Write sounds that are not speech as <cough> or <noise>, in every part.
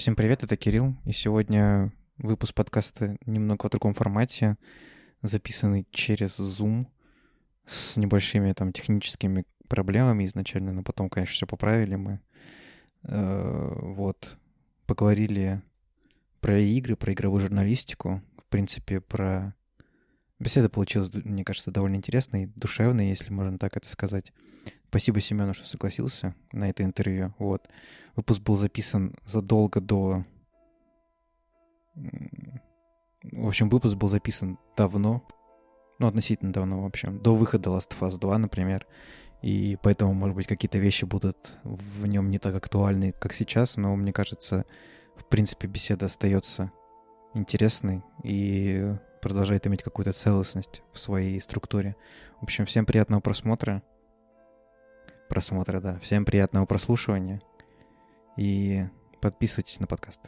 Всем привет, это Кирилл, и сегодня выпуск подкаста немного в другом формате, записанный через Zoom с небольшими там техническими проблемами изначально, но потом, конечно, все поправили мы. Э, вот, поговорили про игры, про игровую журналистику, в принципе, про... Беседа получилась, мне кажется, довольно интересной, душевной, если можно так это сказать. Спасибо Семену, что согласился на это интервью. Вот. Выпуск был записан задолго до... В общем, выпуск был записан давно. Ну, относительно давно, в общем. До выхода Last of Us 2, например. И поэтому, может быть, какие-то вещи будут в нем не так актуальны, как сейчас. Но мне кажется, в принципе, беседа остается интересной и продолжает иметь какую-то целостность в своей структуре. В общем, всем приятного просмотра просмотра, да. Всем приятного прослушивания и подписывайтесь на подкаст.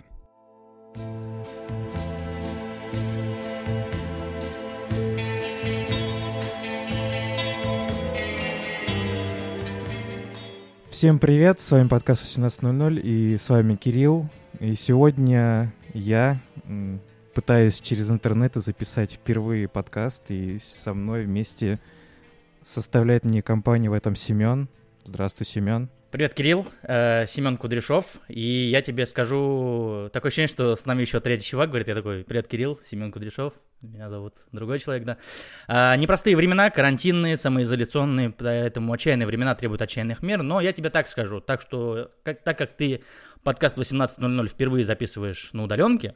Всем привет, с вами подкаст 18.00 и с вами Кирилл. И сегодня я пытаюсь через интернет записать впервые подкаст, и со мной вместе составляет мне компанию в этом Семен. Здравствуй, Семен. Привет, Кирилл. Э, Семен Кудряшов. И я тебе скажу... Такое ощущение, что с нами еще третий чувак говорит. Я такой, привет, Кирилл, Семен Кудряшов. Меня зовут другой человек, да. А, непростые времена, карантинные, самоизоляционные, поэтому отчаянные времена требуют отчаянных мер. Но я тебе так скажу. Так что, как, так как ты подкаст 18.00 впервые записываешь на удаленке,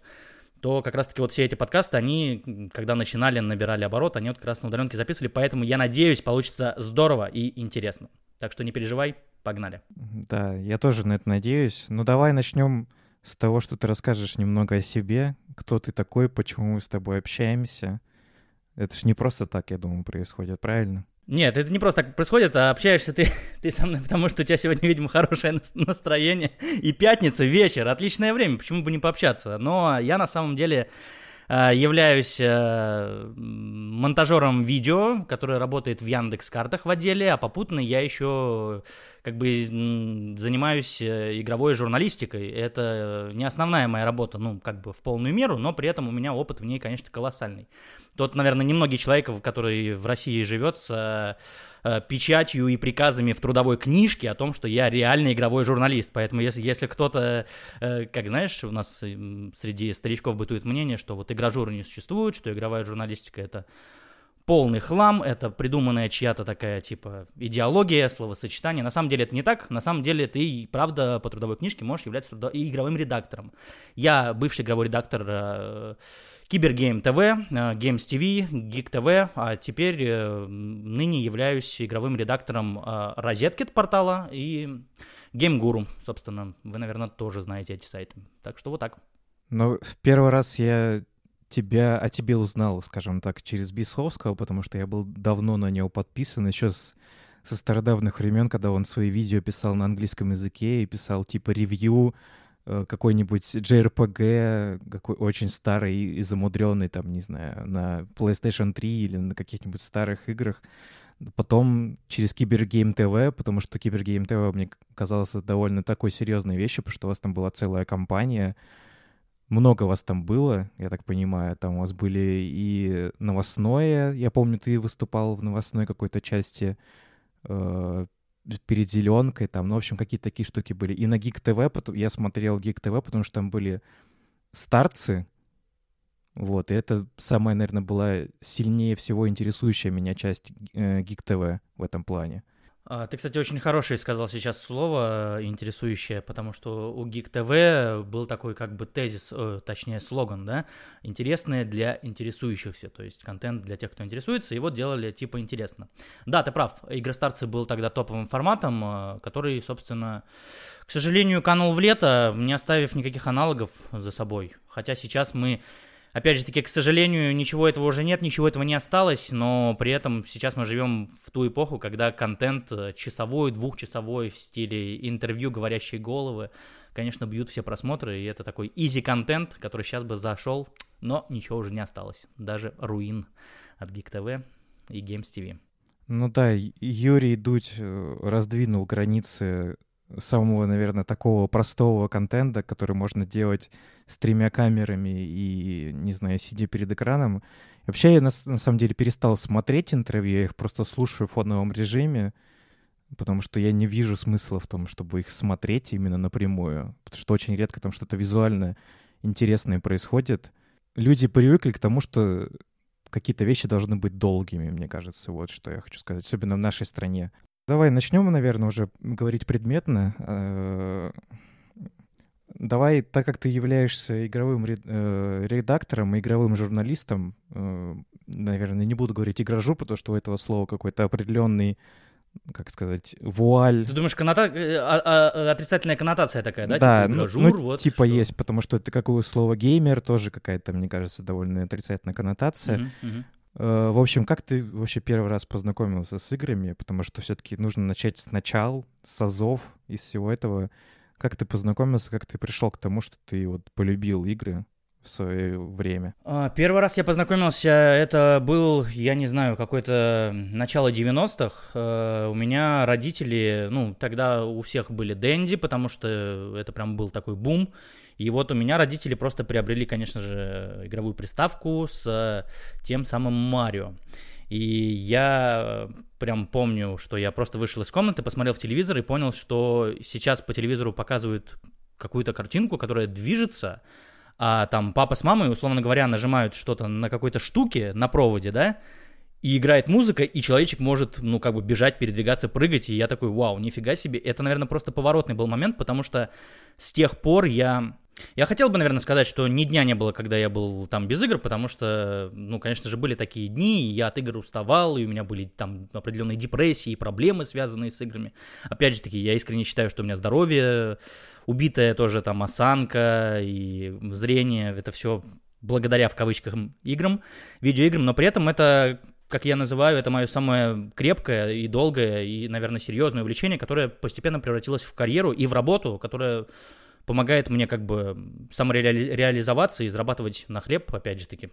то как раз-таки вот все эти подкасты, они, когда начинали, набирали оборот, они вот как раз на удаленке записывали, поэтому я надеюсь, получится здорово и интересно. Так что не переживай, погнали. Да, я тоже на это надеюсь. Ну давай начнем с того, что ты расскажешь немного о себе, кто ты такой, почему мы с тобой общаемся. Это же не просто так, я думаю, происходит, правильно? Нет, это не просто так происходит, а общаешься ты, <laughs> ты со мной, потому что у тебя сегодня, видимо, хорошее настроение. И пятница, вечер, отличное время, почему бы не пообщаться. Но я на самом деле являюсь э, монтажером видео, который работает в Яндекс Картах в отделе, а попутно я еще как бы занимаюсь э, игровой журналистикой. Это не основная моя работа, ну, как бы в полную меру, но при этом у меня опыт в ней, конечно, колоссальный. Тот, наверное, немногие человек, который в России живет с Э, печатью и приказами в трудовой книжке о том, что я реальный игровой журналист. Поэтому если, если кто-то, э, как знаешь, у нас среди старичков бытует мнение, что вот игражуры не существует, что игровая журналистика это полный хлам, это придуманная чья-то такая, типа, идеология, словосочетание. На самом деле это не так. На самом деле ты, правда, по трудовой книжке можешь являться трудо... и игровым редактором. Я бывший игровой редактор э, Кибергейм ТВ, Games TV, Geek TV, а теперь э, ныне являюсь игровым редактором э, Розеткет портала и GameGuru, собственно. Вы, наверное, тоже знаете эти сайты. Так что вот так. Ну, в первый раз я тебя, о тебе узнал, скажем так, через Бисовского, потому что я был давно на него подписан, еще с, со стародавних времен, когда он свои видео писал на английском языке и писал типа review какой-нибудь JRPG, какой очень старый и замудренный, там, не знаю, на PlayStation 3 или на каких-нибудь старых играх. Потом через Cybergame TV, потому что Cybergame TV мне казалось довольно такой серьезной вещью, потому что у вас там была целая компания, много вас там было, я так понимаю, там у вас были и новостное, я помню, ты выступал в новостной какой-то части э, перед зеленкой, там, ну, в общем, какие-то такие штуки были. И на TV, потом, я смотрел Geek TV, потому что там были старцы, вот, и это самая, наверное, была сильнее всего интересующая меня часть э, Geek TV в этом плане. А, ты, кстати, очень хорошее сказал сейчас слово, э, интересующее, потому что у Geek TV был такой как бы тезис, э, точнее слоган, да, интересное для интересующихся, то есть контент для тех, кто интересуется, вот делали типа интересно. Да, ты прав, Игростарцы был тогда топовым форматом, э, который, собственно, к сожалению, канул в лето, не оставив никаких аналогов за собой, хотя сейчас мы Опять же таки, к сожалению, ничего этого уже нет, ничего этого не осталось, но при этом сейчас мы живем в ту эпоху, когда контент э, часовой, двухчасовой в стиле интервью, говорящие головы, конечно, бьют все просмотры, и это такой изи контент, который сейчас бы зашел, но ничего уже не осталось. Даже руин от Geek TV и Games TV. Ну да, Юрий Дудь э, раздвинул границы самого, наверное, такого простого контента, который можно делать с тремя камерами и, не знаю, сидя перед экраном. Вообще я на, на самом деле перестал смотреть интервью, я их просто слушаю в фоновом режиме, потому что я не вижу смысла в том, чтобы их смотреть именно напрямую, потому что очень редко там что-то визуально интересное происходит. Люди привыкли к тому, что какие-то вещи должны быть долгими, мне кажется, вот что я хочу сказать, особенно в нашей стране. Давай начнем, наверное, уже говорить предметно. Э, давай, так как ты являешься игровым э, редактором и игровым журналистом, э, наверное, не буду говорить игражу, потому что у этого слова какой-то определенный как сказать, вуаль. Ты думаешь, коннота... а, а, отрицательная коннотация такая, да? Да, типа, ну, жур, ну, вот типа что. есть, потому что это как у слова геймер тоже какая-то, мне кажется, довольно отрицательная коннотация. Uh-huh, uh-huh. Э, в общем, как ты вообще первый раз познакомился с играми? Потому что все-таки нужно начать сначала, с азов, из всего этого. Как ты познакомился, как ты пришел к тому, что ты вот полюбил игры? в свое время? А, первый раз я познакомился, это был, я не знаю, какое-то начало 90-х. Э, у меня родители, ну, тогда у всех были Дэнди, потому что это прям был такой бум. И вот у меня родители просто приобрели, конечно же, игровую приставку с тем самым Марио. И я прям помню, что я просто вышел из комнаты, посмотрел в телевизор и понял, что сейчас по телевизору показывают какую-то картинку, которая движется, а там папа с мамой, условно говоря, нажимают что-то на какой-то штуке на проводе, да, и играет музыка, и человечек может, ну, как бы бежать, передвигаться, прыгать, и я такой, вау, нифига себе. Это, наверное, просто поворотный был момент, потому что с тех пор я я хотел бы, наверное, сказать, что ни дня не было, когда я был там без игр, потому что, ну, конечно же, были такие дни, и я от игр уставал, и у меня были там определенные депрессии и проблемы, связанные с играми. Опять же таки, я искренне считаю, что у меня здоровье убитая тоже там осанка и зрение, это все благодаря, в кавычках, играм, видеоиграм, но при этом это как я называю, это мое самое крепкое и долгое и, наверное, серьезное увлечение, которое постепенно превратилось в карьеру и в работу, которая помогает мне как бы самореализоваться и зарабатывать на хлеб, опять же таки.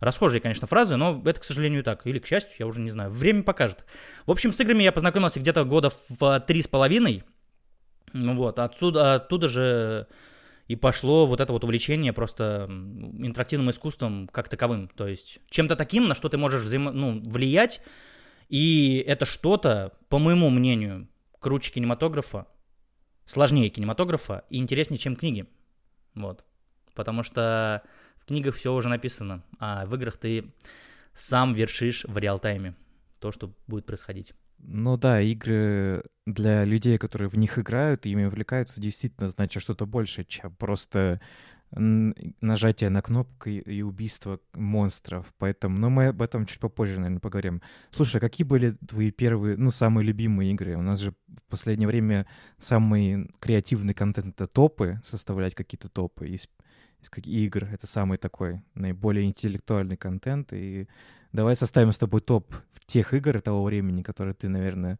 Расхожие, конечно, фразы, но это, к сожалению, так. Или, к счастью, я уже не знаю. Время покажет. В общем, с играми я познакомился где-то года в три с половиной. Ну вот, отсюда, оттуда же и пошло вот это вот увлечение просто интерактивным искусством как таковым. То есть чем-то таким, на что ты можешь взаимо... ну, влиять, и это что-то, по моему мнению, круче кинематографа, сложнее кинематографа и интереснее, чем книги. Вот. Потому что в книгах все уже написано, а в играх ты сам вершишь в реал-тайме то, что будет происходить. Ну да, игры для людей, которые в них играют, ими увлекаются, действительно значит что-то больше, чем просто нажатие на кнопку и убийство монстров. Поэтому, но мы об этом чуть попозже, наверное, поговорим. Слушай, а какие были твои первые, ну, самые любимые игры? У нас же в последнее время самый креативный контент — это топы, составлять какие-то топы из, из игр. Это самый такой наиболее интеллектуальный контент. И давай составим с тобой топ тех игр того времени, которые ты, наверное,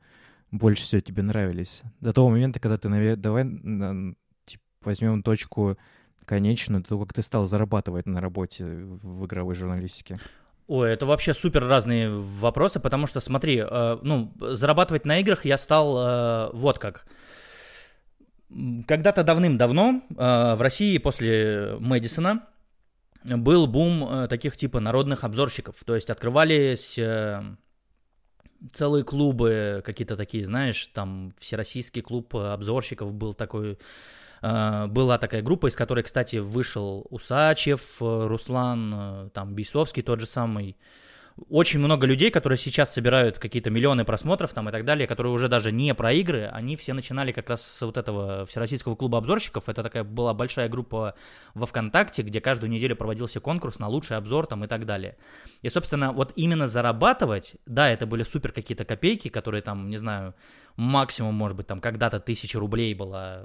больше всего тебе нравились. До того момента, когда ты, наверное, давай типа, возьмем точку конечную, то как ты стал зарабатывать на работе в игровой журналистике? Ой, это вообще супер разные вопросы, потому что, смотри, э, ну, зарабатывать на играх я стал э, вот как. Когда-то давным-давно э, в России после Мэдисона был бум э, таких типа народных обзорщиков, то есть открывались э, целые клубы какие-то такие, знаешь, там Всероссийский клуб обзорщиков был такой была такая группа, из которой, кстати, вышел Усачев, э, Руслан, э, там, Бейсовский тот же самый. Очень много людей, которые сейчас собирают какие-то миллионы просмотров там и так далее, которые уже даже не про игры, они все начинали как раз с вот этого Всероссийского клуба обзорщиков. Это такая была большая группа во ВКонтакте, где каждую неделю проводился конкурс на лучший обзор там и так далее. И, собственно, вот именно зарабатывать, да, это были супер какие-то копейки, которые там, не знаю, максимум, может быть, там когда-то тысяча рублей была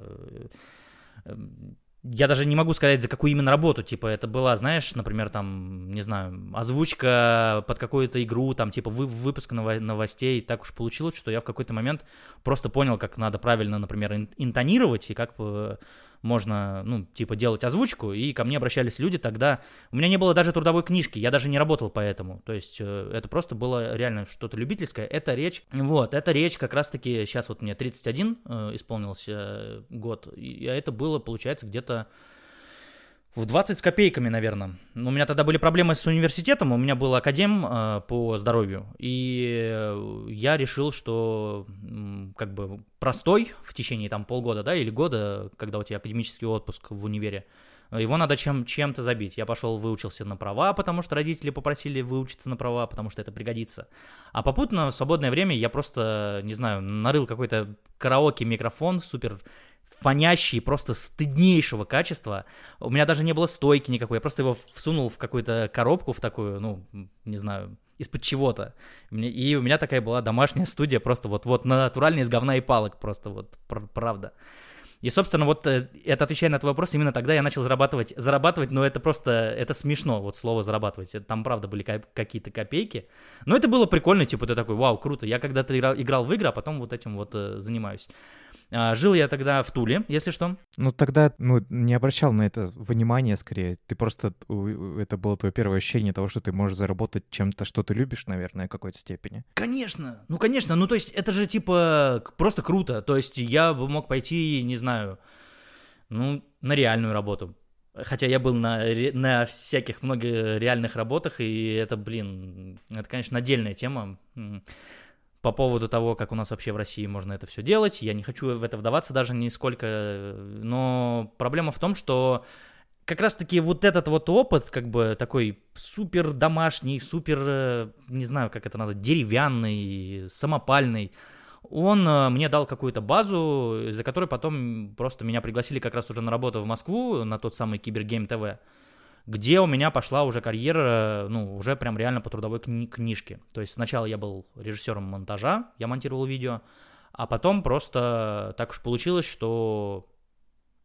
я даже не могу сказать, за какую именно работу, типа, это была, знаешь, например, там, не знаю, озвучка под какую-то игру, там, типа, вы, выпуск новостей, так уж получилось, что я в какой-то момент просто понял, как надо правильно, например, интонировать и как, можно, ну, типа, делать озвучку, и ко мне обращались люди тогда. У меня не было даже трудовой книжки, я даже не работал по этому. То есть э, это просто было реально что-то любительское. Это речь, вот, это речь как раз-таки, сейчас вот мне 31 э, исполнился год, и это было, получается, где-то в 20 с копейками, наверное. У меня тогда были проблемы с университетом, у меня был академ э, по здоровью, и я решил, что как бы простой в течение там полгода, да, или года, когда у тебя академический отпуск в универе, его надо чем, чем-то забить. Я пошел, выучился на права, потому что родители попросили выучиться на права, потому что это пригодится. А попутно в свободное время я просто, не знаю, нарыл какой-то караоке-микрофон супер фонящий, просто стыднейшего качества. У меня даже не было стойки никакой, я просто его всунул в какую-то коробку, в такую, ну, не знаю, из-под чего-то. И у меня такая была домашняя студия, просто вот-вот натуральная из говна и палок, просто вот правда. И, собственно, вот э, это отвечая на твой вопрос, именно тогда я начал зарабатывать, зарабатывать, но это просто, это смешно, вот слово зарабатывать, там правда были какие-то копейки, но это было прикольно, типа ты такой, вау, круто, я когда-то играл, играл в игры, а потом вот этим вот э, занимаюсь. А, жил я тогда в Туле, если что. Ну, тогда, ну, не обращал на это внимания скорее. Ты просто, это было твое первое ощущение того, что ты можешь заработать чем-то, что ты любишь, наверное, в какой-то степени. Конечно, ну, конечно, ну, то есть это же, типа, просто круто. То есть я бы мог пойти, не знаю, ну, на реальную работу. Хотя я был на, на всяких много реальных работах, и это, блин, это, конечно, отдельная тема по поводу того, как у нас вообще в России можно это все делать. Я не хочу в это вдаваться даже нисколько, но проблема в том, что как раз-таки вот этот вот опыт, как бы такой супер домашний, супер, э, не знаю, как это назвать, деревянный, самопальный, он э, мне дал какую-то базу, за которой потом просто меня пригласили как раз уже на работу в Москву, на тот самый Кибергейм ТВ где у меня пошла уже карьера, ну, уже прям реально по трудовой кни- книжке. То есть сначала я был режиссером монтажа, я монтировал видео, а потом просто так уж получилось, что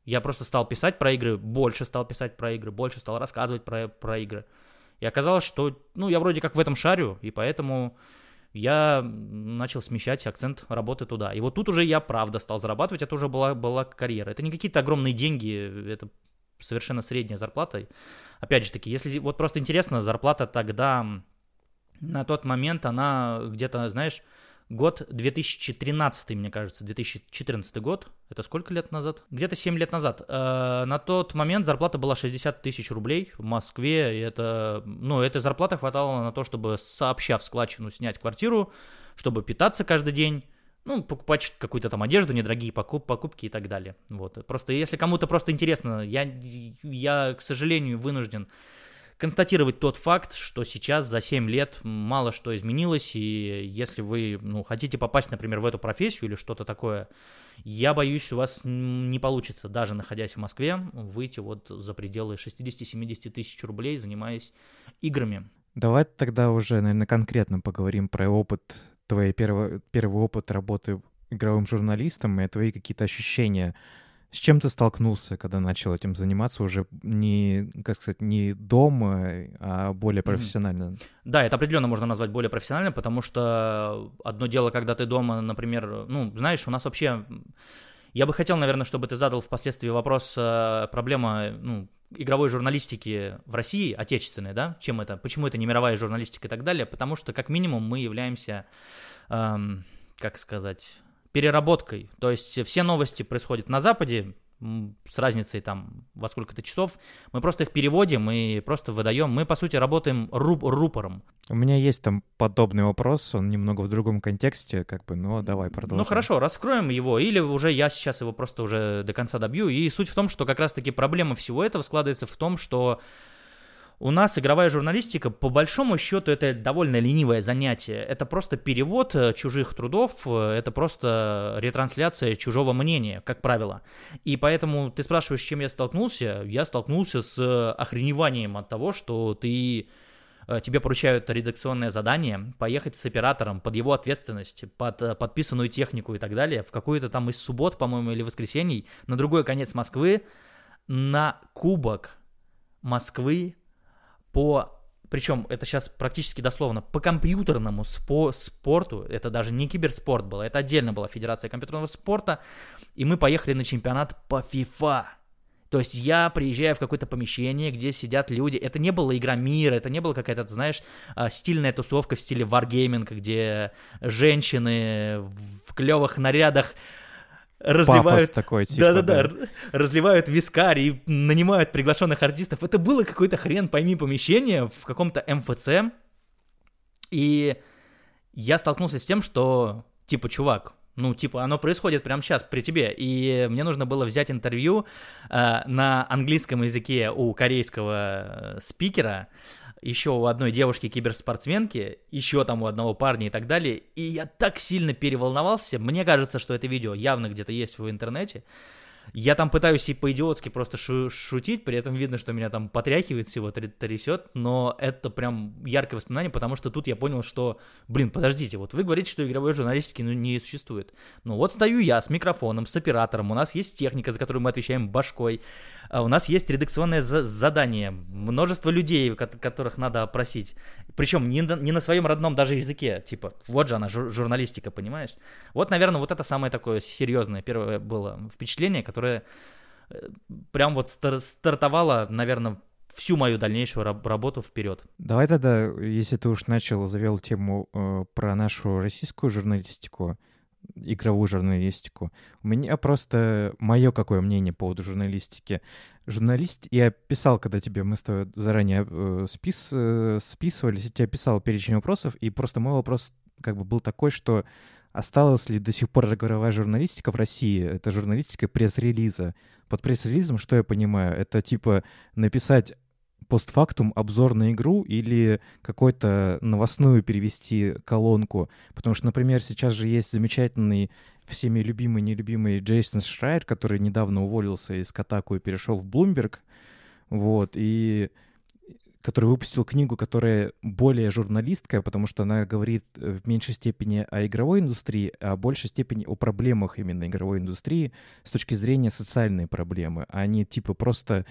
я просто стал писать про игры, больше стал писать про игры, больше стал рассказывать про, про игры. И оказалось, что, ну, я вроде как в этом шарю, и поэтому я начал смещать акцент работы туда. И вот тут уже я правда стал зарабатывать, это уже была, была карьера. Это не какие-то огромные деньги, это совершенно средняя зарплата. Опять же таки, если вот просто интересно, зарплата тогда, на тот момент она где-то, знаешь, год 2013, мне кажется, 2014 год, это сколько лет назад? Где-то 7 лет назад. Э, на тот момент зарплата была 60 тысяч рублей в Москве, и это, ну, этой зарплаты хватало на то, чтобы сообща в складчину снять квартиру, чтобы питаться каждый день, ну, покупать какую-то там одежду, недорогие покуп, покупки и так далее. Вот. Просто если кому-то просто интересно, я, я, к сожалению, вынужден констатировать тот факт, что сейчас за 7 лет мало что изменилось, и если вы ну, хотите попасть, например, в эту профессию или что-то такое, я боюсь, у вас не получится, даже находясь в Москве, выйти вот за пределы 60-70 тысяч рублей, занимаясь играми. Давай тогда уже, наверное, конкретно поговорим про опыт твой первый, первый опыт работы игровым журналистом и твои какие-то ощущения. С чем ты столкнулся, когда начал этим заниматься уже не, как сказать, не дома, а более профессионально? Mm-hmm. Да, это определенно можно назвать более профессионально, потому что одно дело, когда ты дома, например, ну, знаешь, у нас вообще... Я бы хотел, наверное, чтобы ты задал впоследствии вопрос, э, проблема, ну, игровой журналистики в России, отечественной, да, чем это, почему это не мировая журналистика и так далее, потому что, как минимум, мы являемся, эм, как сказать, переработкой, то есть все новости происходят на Западе, с разницей там во сколько-то часов. Мы просто их переводим и просто выдаем. Мы, по сути, работаем руб рупором. У меня есть там подобный вопрос, он немного в другом контексте, как бы, но давай продолжим. Ну хорошо, раскроем его, или уже я сейчас его просто уже до конца добью. И суть в том, что как раз-таки проблема всего этого складывается в том, что у нас игровая журналистика, по большому счету, это довольно ленивое занятие. Это просто перевод э, чужих трудов, э, это просто ретрансляция чужого мнения, как правило. И поэтому ты спрашиваешь, с чем я столкнулся? Я столкнулся с э, охреневанием от того, что ты тебе поручают редакционное задание, поехать с оператором под его ответственность, под подписанную технику и так далее, в какую-то там из суббот, по-моему, или воскресений, на другой конец Москвы, на кубок Москвы по причем это сейчас практически дословно, по компьютерному спо спорту, это даже не киберспорт было, это отдельно была Федерация компьютерного спорта, и мы поехали на чемпионат по FIFA. То есть я приезжаю в какое-то помещение, где сидят люди. Это не была игра мира, это не была какая-то, знаешь, а, стильная тусовка в стиле Wargaming, где женщины в клевых нарядах разливают... Такой, типа, Да-да-да, разливают вискарь и нанимают приглашенных артистов. Это было какой-то хрен пойми помещение в каком-то МФЦ. И я столкнулся с тем, что, типа, чувак, ну, типа, оно происходит прямо сейчас при тебе. И мне нужно было взять интервью э, на английском языке у корейского э, спикера, еще у одной девушки-киберспортсменки, еще там у одного парня и так далее. И я так сильно переволновался. Мне кажется, что это видео явно где-то есть в интернете. Я там пытаюсь и по-идиотски просто шу- шутить, при этом видно, что меня там потряхивает всего, трясет, но это прям яркое воспоминание, потому что тут я понял, что, блин, подождите, вот вы говорите, что игровой журналистики ну, не существует. Ну вот стою я с микрофоном, с оператором, у нас есть техника, за которую мы отвечаем башкой, а у нас есть редакционное за- задание, множество людей, которых надо опросить, причем не, на, не на своем родном даже языке, типа, вот же она, жур- журналистика, понимаешь? Вот, наверное, вот это самое такое серьезное первое было впечатление, которая э, прям вот стар- стартовала, наверное, всю мою дальнейшую раб- работу вперед. Давай тогда, если ты уж начал, завел тему э, про нашу российскую журналистику, игровую журналистику. У меня просто мое какое мнение по поводу журналистики. Журналист, я писал, когда тебе мы с тобой заранее э, спис, э, списывались, я тебе писал перечень вопросов, и просто мой вопрос как бы был такой, что осталась ли до сих пор игровая журналистика в России? Это журналистика пресс-релиза. Под пресс-релизом что я понимаю? Это типа написать постфактум обзор на игру или какой-то новостную перевести колонку. Потому что, например, сейчас же есть замечательный всеми любимый, нелюбимый Джейсон Шрайер, который недавно уволился из Катаку и перешел в Bloomberg. Вот, и который выпустил книгу, которая более журналистская, потому что она говорит э, в меньшей степени о игровой индустрии, а в большей степени о проблемах именно игровой индустрии с точки зрения социальной проблемы, а не типа просто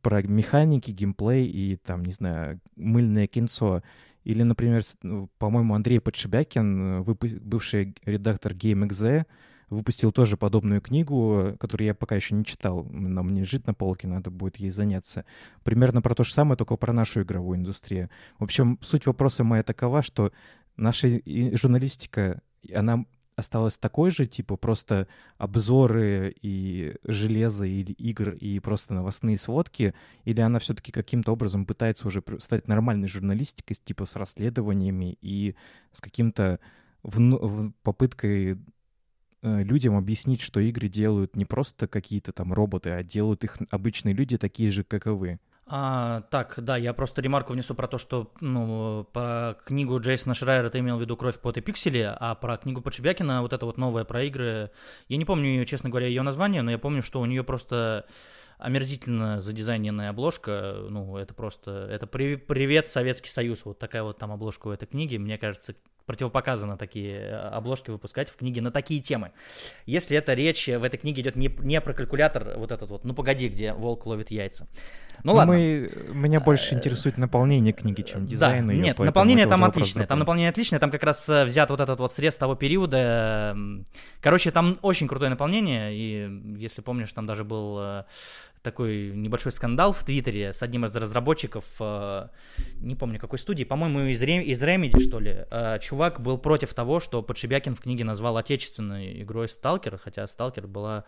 про механики, геймплей и там, не знаю, мыльное кинцо. Или, например, ну, по-моему, Андрей Подшибякин, э, бывший редактор GameXZ, выпустил тоже подобную книгу, которую я пока еще не читал. Она мне лежит на полке, надо будет ей заняться. Примерно про то же самое, только про нашу игровую индустрию. В общем, суть вопроса моя такова, что наша журналистика, она осталась такой же, типа просто обзоры и железо или игр и просто новостные сводки, или она все-таки каким-то образом пытается уже стать нормальной журналистикой, типа с расследованиями и с каким-то в, в попыткой людям объяснить, что игры делают не просто какие-то там роботы, а делают их обычные люди, такие же, как и вы. А, так, да, я просто ремарку внесу про то, что, ну, про книгу Джейсона Шрайера ты имел в виду «Кровь, пот и пиксели», а про книгу Подшибякина, вот это вот новая про игры, я не помню, честно говоря, ее название, но я помню, что у нее просто омерзительно задизайненная обложка, ну, это просто, это привет Советский Союз, вот такая вот там обложка у этой книги, мне кажется, противопоказано такие э, обложки выпускать в книге на такие темы. Если эта речь в этой книге идет не, не про калькулятор, вот этот вот, ну погоди, где волк ловит яйца. Ну ладно. Мы, меня больше э, интересует наполнение книги, чем дизайн. Да, ее, нет, наполнение там отличное. Там наполнение отличное, там как раз э, взят вот этот вот срез того периода. Короче, там очень крутое наполнение, и если помнишь, там даже был такой небольшой скандал в Твиттере с одним из разработчиков, не помню какой студии, по-моему, из, из Remedy, что ли. Чувак был против того, что Подшибякин в книге назвал отечественной игрой Сталкер, хотя Сталкер была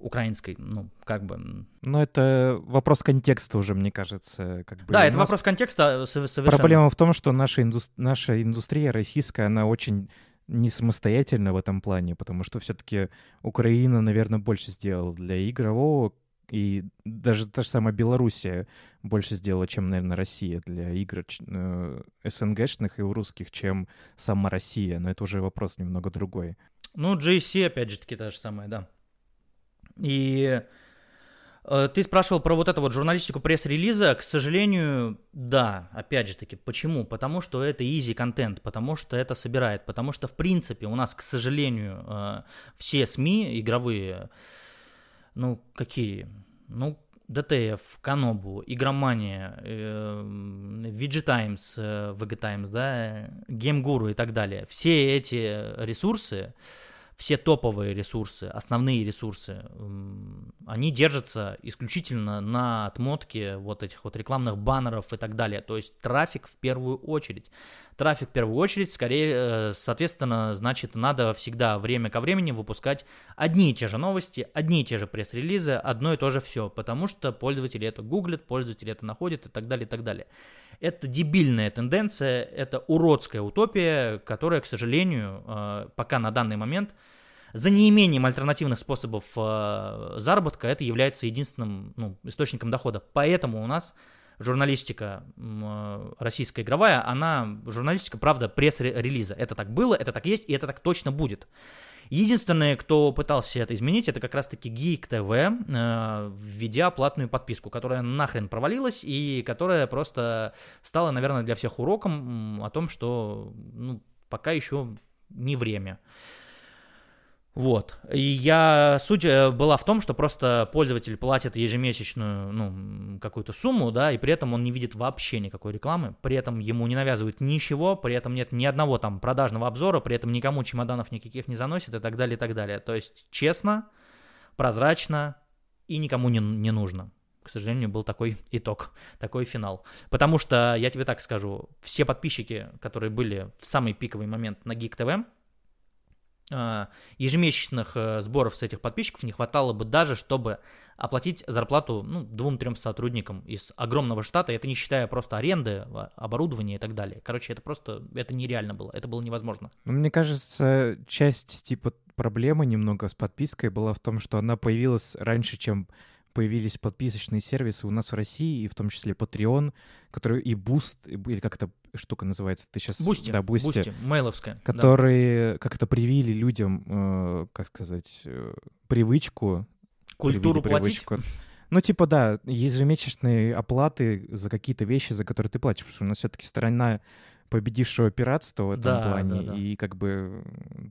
украинской, ну, как бы... Ну, это вопрос контекста уже, мне кажется. Как бы. Да, это вопрос контекста совершенно. Проблема в том, что наша, инду... наша индустрия российская, она очень не самостоятельна в этом плане, потому что все-таки Украина, наверное, больше сделала для игрового, и даже та же самая Белоруссия больше сделала, чем, наверное, Россия для игр э, СНГшных и русских, чем сама Россия. Но это уже вопрос немного другой. Ну, GC, опять же таки, та же самая, да. И э, ты спрашивал про вот эту вот журналистику пресс-релиза. К сожалению, да, опять же таки. Почему? Потому что это easy контент, потому что это собирает, потому что, в принципе, у нас, к сожалению, э, все СМИ игровые, ну, какие? Ну, ДТФ, Канобу, Игромания, э, VG Times, VG Times, да, Game Guru и так далее. Все эти ресурсы, все топовые ресурсы, основные ресурсы, они держатся исключительно на отмотке вот этих вот рекламных баннеров и так далее. То есть трафик в первую очередь. Трафик в первую очередь, скорее, э, соответственно, значит, надо всегда время ко времени выпускать одни и те же новости, одни и те же пресс-релизы, одно и то же все, потому что пользователи это гуглят, пользователи это находят и так далее, и так далее. Это дебильная тенденция, это уродская утопия, которая, к сожалению, э, пока на данный момент за неимением альтернативных способов э, заработка это является единственным ну, источником дохода. Поэтому у нас журналистика э, российская игровая, она журналистика, правда, пресс-релиза. Это так было, это так есть, и это так точно будет. Единственное, кто пытался это изменить, это как раз-таки Geek TV, э, введя платную подписку, которая нахрен провалилась и которая просто стала, наверное, для всех уроком о том, что ну, пока еще не время. Вот. И я... Суть э, была в том, что просто пользователь платит ежемесячную, ну, какую-то сумму, да, и при этом он не видит вообще никакой рекламы, при этом ему не навязывают ничего, при этом нет ни одного там продажного обзора, при этом никому чемоданов никаких не заносит и так далее, и так далее. То есть честно, прозрачно и никому не, не нужно. К сожалению, был такой <laughs> итог, такой финал. Потому что, я тебе так скажу, все подписчики, которые были в самый пиковый момент на Geek TV, ежемесячных э, сборов с этих подписчиков не хватало бы даже, чтобы оплатить зарплату ну, двум-трем сотрудникам из огромного штата, это не считая просто аренды, а, оборудования и так далее. Короче, это просто, это нереально было, это было невозможно. Ну, мне кажется, часть типа проблемы немного с подпиской была в том, что она появилась раньше, чем появились подписочные сервисы у нас в России, и в том числе Patreon, который и Boosty, или как эта штука называется, ты сейчас... Boosty, да, Boosty, Boosty мейловская. Которые да. как-то привили людям, э, как сказать, э, привычку... Культуру платить? Ну, типа, да, ежемесячные оплаты за какие-то вещи, за которые ты платишь, потому что у нас все-таки страна победившего пиратства в этом да, плане, да, да. и как бы,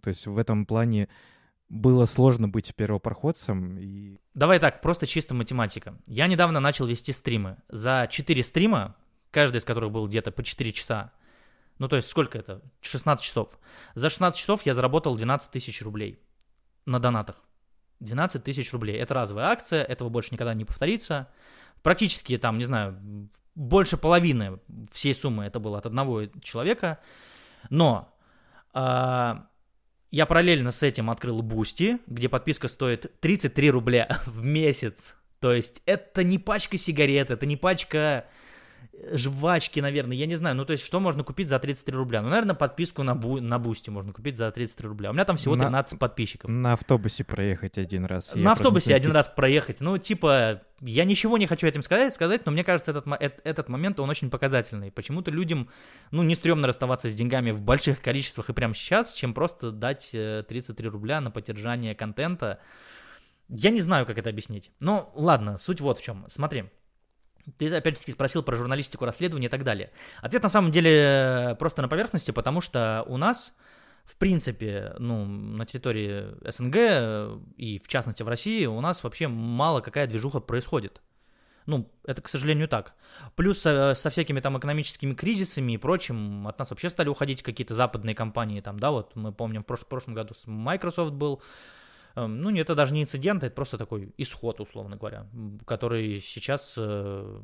то есть в этом плане было сложно быть первопроходцем. И... Давай так, просто чисто математика. Я недавно начал вести стримы. За 4 стрима, каждый из которых был где-то по 4 часа, ну то есть сколько это? 16 часов. За 16 часов я заработал 12 тысяч рублей на донатах. 12 тысяч рублей. Это разовая акция, этого больше никогда не повторится. Практически там, не знаю, больше половины всей суммы это было от одного человека. Но а, я параллельно с этим открыл Boosty, где подписка стоит 33 рубля <laughs> в месяц. То есть это не пачка сигарет, это не пачка жвачки, наверное, я не знаю, ну то есть что можно купить за 33 рубля? Ну, наверное, подписку на, бу на Boosty можно купить за 33 рубля. У меня там всего 13 на, подписчиков. На автобусе проехать один раз. На автобусе один раз проехать. Ну, типа, я ничего не хочу этим сказать, сказать, но мне кажется, этот, этот момент, он очень показательный. Почему-то людям, ну, не стрёмно расставаться с деньгами в больших количествах и прямо сейчас, чем просто дать 33 э, рубля на поддержание контента. Я не знаю, как это объяснить. Но ладно, суть вот в чем. Смотри, ты опять-таки спросил про журналистику, расследование и так далее. Ответ на самом деле просто на поверхности, потому что у нас, в принципе, ну, на территории СНГ и в частности в России у нас вообще мало какая движуха происходит. Ну, это, к сожалению, так. Плюс со, со всякими там экономическими кризисами и прочим от нас вообще стали уходить какие-то западные компании, там, да, вот мы помним, в прош- прошлом году с Microsoft был, ну, это даже не инцидент, это просто такой исход, условно говоря, который сейчас э,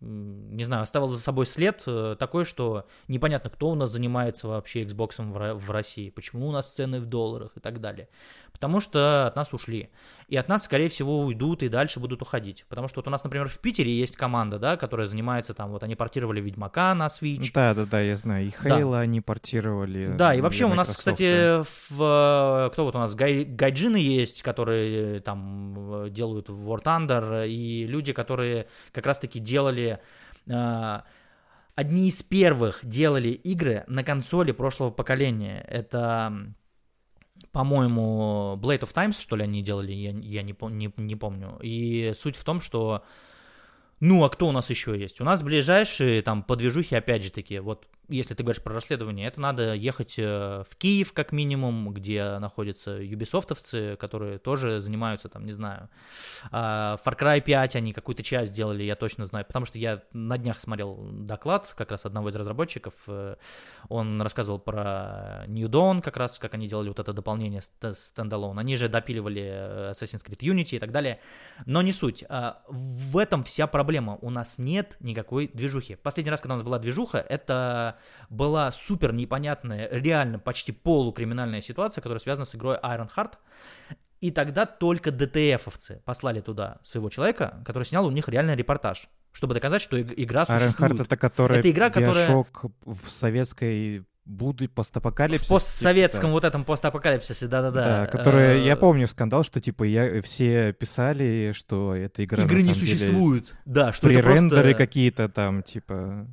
не знаю, оставил за собой след э, такой, что непонятно, кто у нас занимается вообще Xbox в России, почему у нас цены в долларах и так далее. Потому что от нас ушли. И от нас, скорее всего, уйдут и дальше будут уходить. Потому что вот у нас, например, в Питере есть команда, да, которая занимается там, вот они портировали Ведьмака на Switch. Да, да, да, я знаю. И Хейла да. они портировали. Да, и вообще у нас, кстати, в, кто вот у нас, гай, гайджины есть, которые там э, делают War Thunder, и люди, которые как раз-таки делали э, одни из первых делали игры на консоли прошлого поколения. Это, по-моему, Blade of Times, что ли, они делали, я, я не, не, не помню. И суть в том, что ну, а кто у нас еще есть? У нас ближайшие там подвижухи, опять же таки, вот если ты говоришь про расследование, это надо ехать э, в Киев, как минимум, где находятся юбисофтовцы, которые тоже занимаются, там, не знаю, а, Far Cry 5, они какую-то часть сделали, я точно знаю, потому что я на днях смотрел доклад как раз одного из разработчиков, э, он рассказывал про New Dawn, как раз, как они делали вот это дополнение стендалон, они же допиливали э, Assassin's Creed Unity и так далее, но не суть, а, в этом вся проблема, у нас нет никакой движухи. Последний раз, когда у нас была движуха, это была супер непонятная, реально почти полукриминальная ситуация, которая связана с игрой Iron Heart. И тогда только ДТФовцы послали туда своего человека, который снял у них реальный репортаж, чтобы доказать, что игра существует. Iron Heart это которая это игра, которая... в советской буду постапокалипсис. В постсоветском типа, вот этом постапокалипсисе, да-да-да. Да, который, я помню скандал, что типа я, все писали, что эта игра Игры не существует, деле, да, что это просто... какие-то там, типа...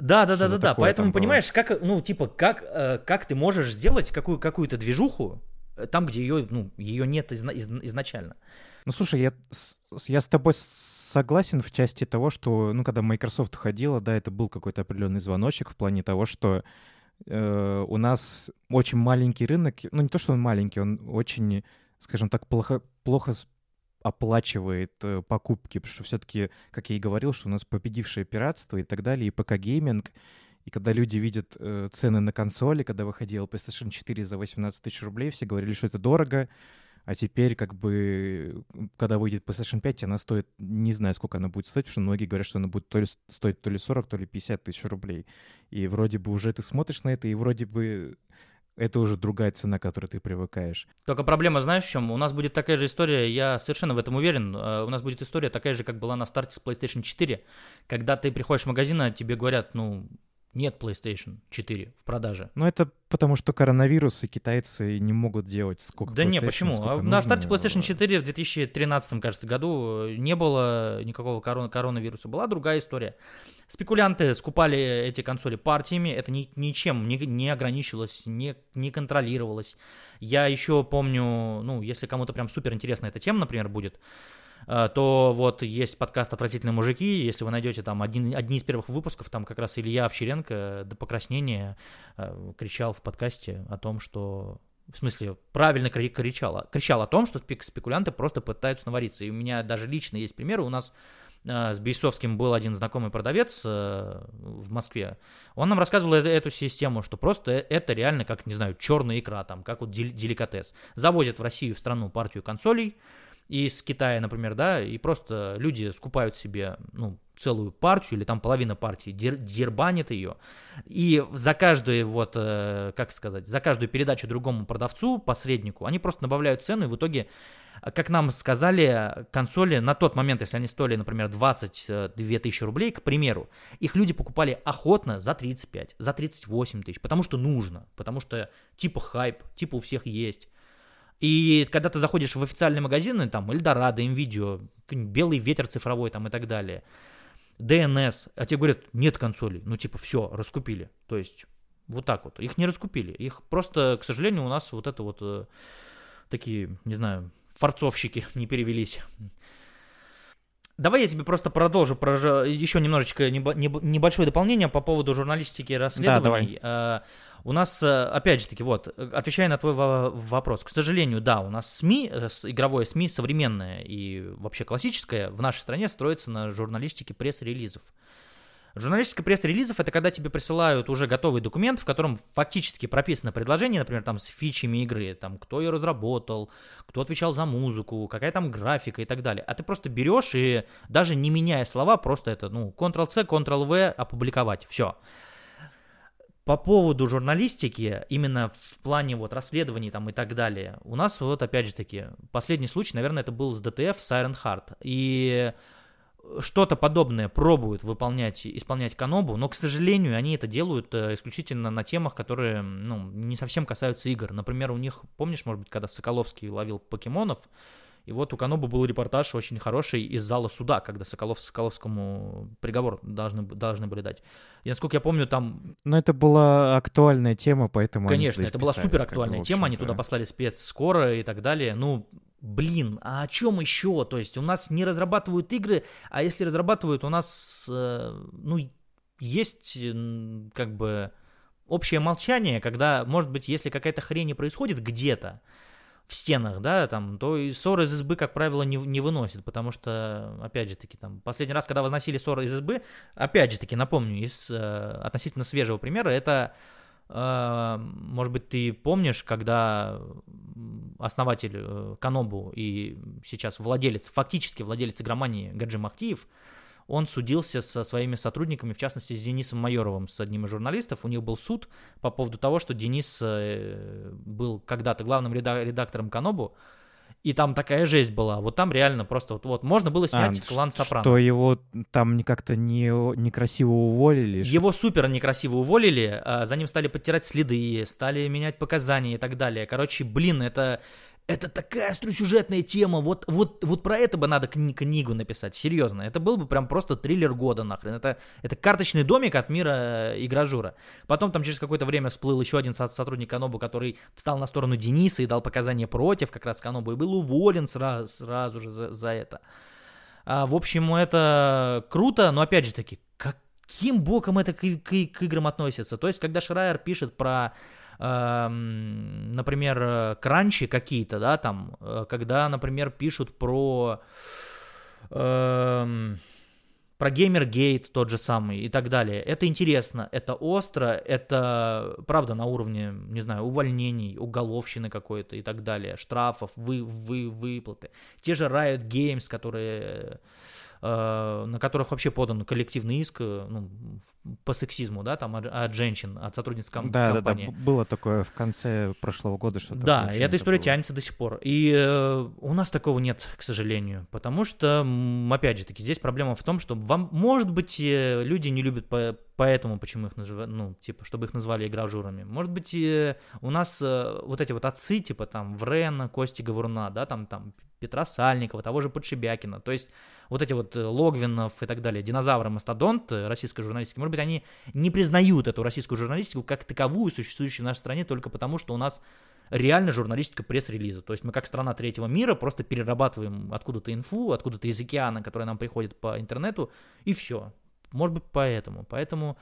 Да, да, да, да, да. Поэтому понимаешь, как, ну, типа, как, э, как ты можешь сделать какую, какую-то движуху э, там, где ее, ну, ее нет изна- из- изначально. Ну, слушай, я, я с тобой согласен в части того, что, ну, когда Microsoft уходила, да, это был какой-то определенный звоночек в плане того, что э, у нас очень маленький рынок, ну, не то, что он маленький, он очень, скажем так, плохо, плохо оплачивает э, покупки, потому что все-таки, как я и говорил, что у нас победившее пиратство и так далее, и ПК-гейминг, и когда люди видят э, цены на консоли, когда выходил PlayStation 4 за 18 тысяч рублей, все говорили, что это дорого, а теперь, как бы, когда выйдет PlayStation 5, она стоит, не знаю, сколько она будет стоить, потому что многие говорят, что она будет то ли стоить то ли 40, то ли 50 тысяч рублей. И вроде бы уже ты смотришь на это, и вроде бы это уже другая цена, к которой ты привыкаешь. Только проблема, знаешь, в чем? У нас будет такая же история, я совершенно в этом уверен, э, у нас будет история такая же, как была на старте с PlayStation 4, когда ты приходишь в магазин, а тебе говорят, ну, нет PlayStation 4 в продаже. Ну, это потому что коронавирус, и китайцы не могут делать сколько Да не, почему? А нужно. На старте PlayStation 4 в 2013, кажется, году не было никакого корон- коронавируса. Была другая история. Спекулянты скупали эти консоли партиями, это ни, ничем не, не ограничивалось, не, не контролировалось. Я еще помню, ну, если кому-то прям супер интересна эта тема, например, будет, Э, то вот есть подкаст «Отвратительные мужики», если вы найдете там один, одни из первых выпусков, там как раз Илья Овчаренко до покраснения э, кричал в подкасте о том, что в смысле, правильно кричал, кричал о том, что спекулянты просто пытаются навариться. И у меня даже лично есть примеры. У нас э, с Бейсовским был один знакомый продавец э, в Москве. Он нам рассказывал эту систему, что просто это реально как, не знаю, черная икра, там, как вот деликатес. Завозят в Россию, в страну партию консолей, из Китая, например, да, и просто люди скупают себе, ну, целую партию или там половина партии, дер, дербанит ее, и за каждую вот, э, как сказать, за каждую передачу другому продавцу, посреднику, они просто добавляют цену, и в итоге, как нам сказали, консоли на тот момент, если они стоили, например, 22 тысячи рублей, к примеру, их люди покупали охотно за 35, за 38 тысяч, потому что нужно, потому что типа хайп, типа у всех есть, и когда ты заходишь в официальные магазины, там, Эльдорадо, Nvidia, Белый ветер цифровой там и так далее, DNS, а тебе говорят, нет консолей, ну, типа, все, раскупили. То есть, вот так вот. Их не раскупили. Их просто, к сожалению, у нас вот это вот э, такие, не знаю, форцовщики <laughs> не перевелись. Давай я тебе просто продолжу про еще немножечко небольшое дополнение по поводу журналистики расследований. Да, давай. Э, у нас, э, опять же таки, вот, отвечая на твой вопрос, к сожалению, да, у нас СМИ, э, игровое СМИ современное и вообще классическое в нашей стране строится на журналистике пресс-релизов. Журналистика пресс-релизов это когда тебе присылают уже готовый документ, в котором фактически прописано предложение, например, там с фичами игры, там кто ее разработал, кто отвечал за музыку, какая там графика и так далее. А ты просто берешь и даже не меняя слова, просто это, ну, Ctrl-C, Ctrl-V, опубликовать, все. По поводу журналистики, именно в плане вот расследований там и так далее, у нас вот опять же таки, последний случай, наверное, это был с ДТФ, с Iron Heart. И что-то подобное пробуют выполнять, исполнять Канобу, но, к сожалению, они это делают э, исключительно на темах, которые, ну, не совсем касаются игр. Например, у них, помнишь, может быть, когда Соколовский ловил покемонов, и вот у Канобу был репортаж очень хороший из зала суда, когда Соколов Соколовскому приговор должны, должны были дать. И насколько я помню, там... Но это была актуальная тема, поэтому... Конечно, это была супер актуальная тема, они туда послали спецскоро и так далее. Ну, блин, а о чем еще? То есть у нас не разрабатывают игры, а если разрабатывают, у нас, э, ну, есть как бы общее молчание, когда, может быть, если какая-то хрень не происходит где-то, в стенах, да, там, то и ссоры из избы, как правило, не, не выносят, потому что, опять же таки, там, последний раз, когда возносили ссоры из избы, опять же таки, напомню, из э, относительно свежего примера, это, э, может быть, ты помнишь, когда основатель э, Канобу и сейчас владелец, фактически владелец игромании Гаджи Махтиев, он судился со своими сотрудниками, в частности, с Денисом Майоровым, с одним из журналистов. У них был суд по поводу того, что Денис э, был когда-то главным редактором Канобу, и там такая жесть была. Вот там реально просто вот, вот можно было снять а, клан Сопрано. Что его там как-то не, некрасиво уволили? Его супер некрасиво уволили, а за ним стали подтирать следы, стали менять показания и так далее. Короче, блин, это это такая остросюжетная тема, вот, вот, вот про это бы надо кни- книгу написать, серьезно. Это был бы прям просто триллер года нахрен. Это, это карточный домик от мира э, игражура. Потом там через какое-то время всплыл еще один сотрудник Канобу, который встал на сторону Дениса и дал показания против как раз Канобу и был уволен сразу, сразу же за, за это. А, в общем, это круто, но опять же таки, каким боком это к, к, к играм относится? То есть, когда Шрайер пишет про например, э, кранчи какие-то, да, там, э, когда, например, пишут про эм, про Геймергейт тот же самый и так далее. Это интересно, это остро, это, правда, на уровне, не знаю, увольнений, уголовщины какой-то и так далее, штрафов, вы, вы, выплаты. Те же Riot Games, которые на которых вообще подан коллективный иск э, ну, по сексизму, да, там от, от женщин, от сотрудниц ком- да, компании. Да, да, было такое в конце прошлого года что-то. Да, и эта история было. тянется до сих пор. И э, у нас такого нет, к сожалению, потому что, опять же таки, здесь проблема в том, что вам, может быть, э, люди не любят по поэтому почему их называют, ну, типа, чтобы их назвали игражурами. Может быть, у нас вот эти вот отцы, типа, там, Врена, Кости Говоруна, да, там, там, Петра Сальникова, того же Подшибякина, то есть вот эти вот э, Логвинов и так далее, динозавры, мастодонты российской журналистики, может быть, они не признают эту российскую журналистику как таковую, существующую в нашей стране, только потому, что у нас реально журналистика пресс-релиза. То есть мы как страна третьего мира просто перерабатываем откуда-то инфу, откуда-то из океана, которая нам приходит по интернету, и все. Может быть, поэтому. Поэтому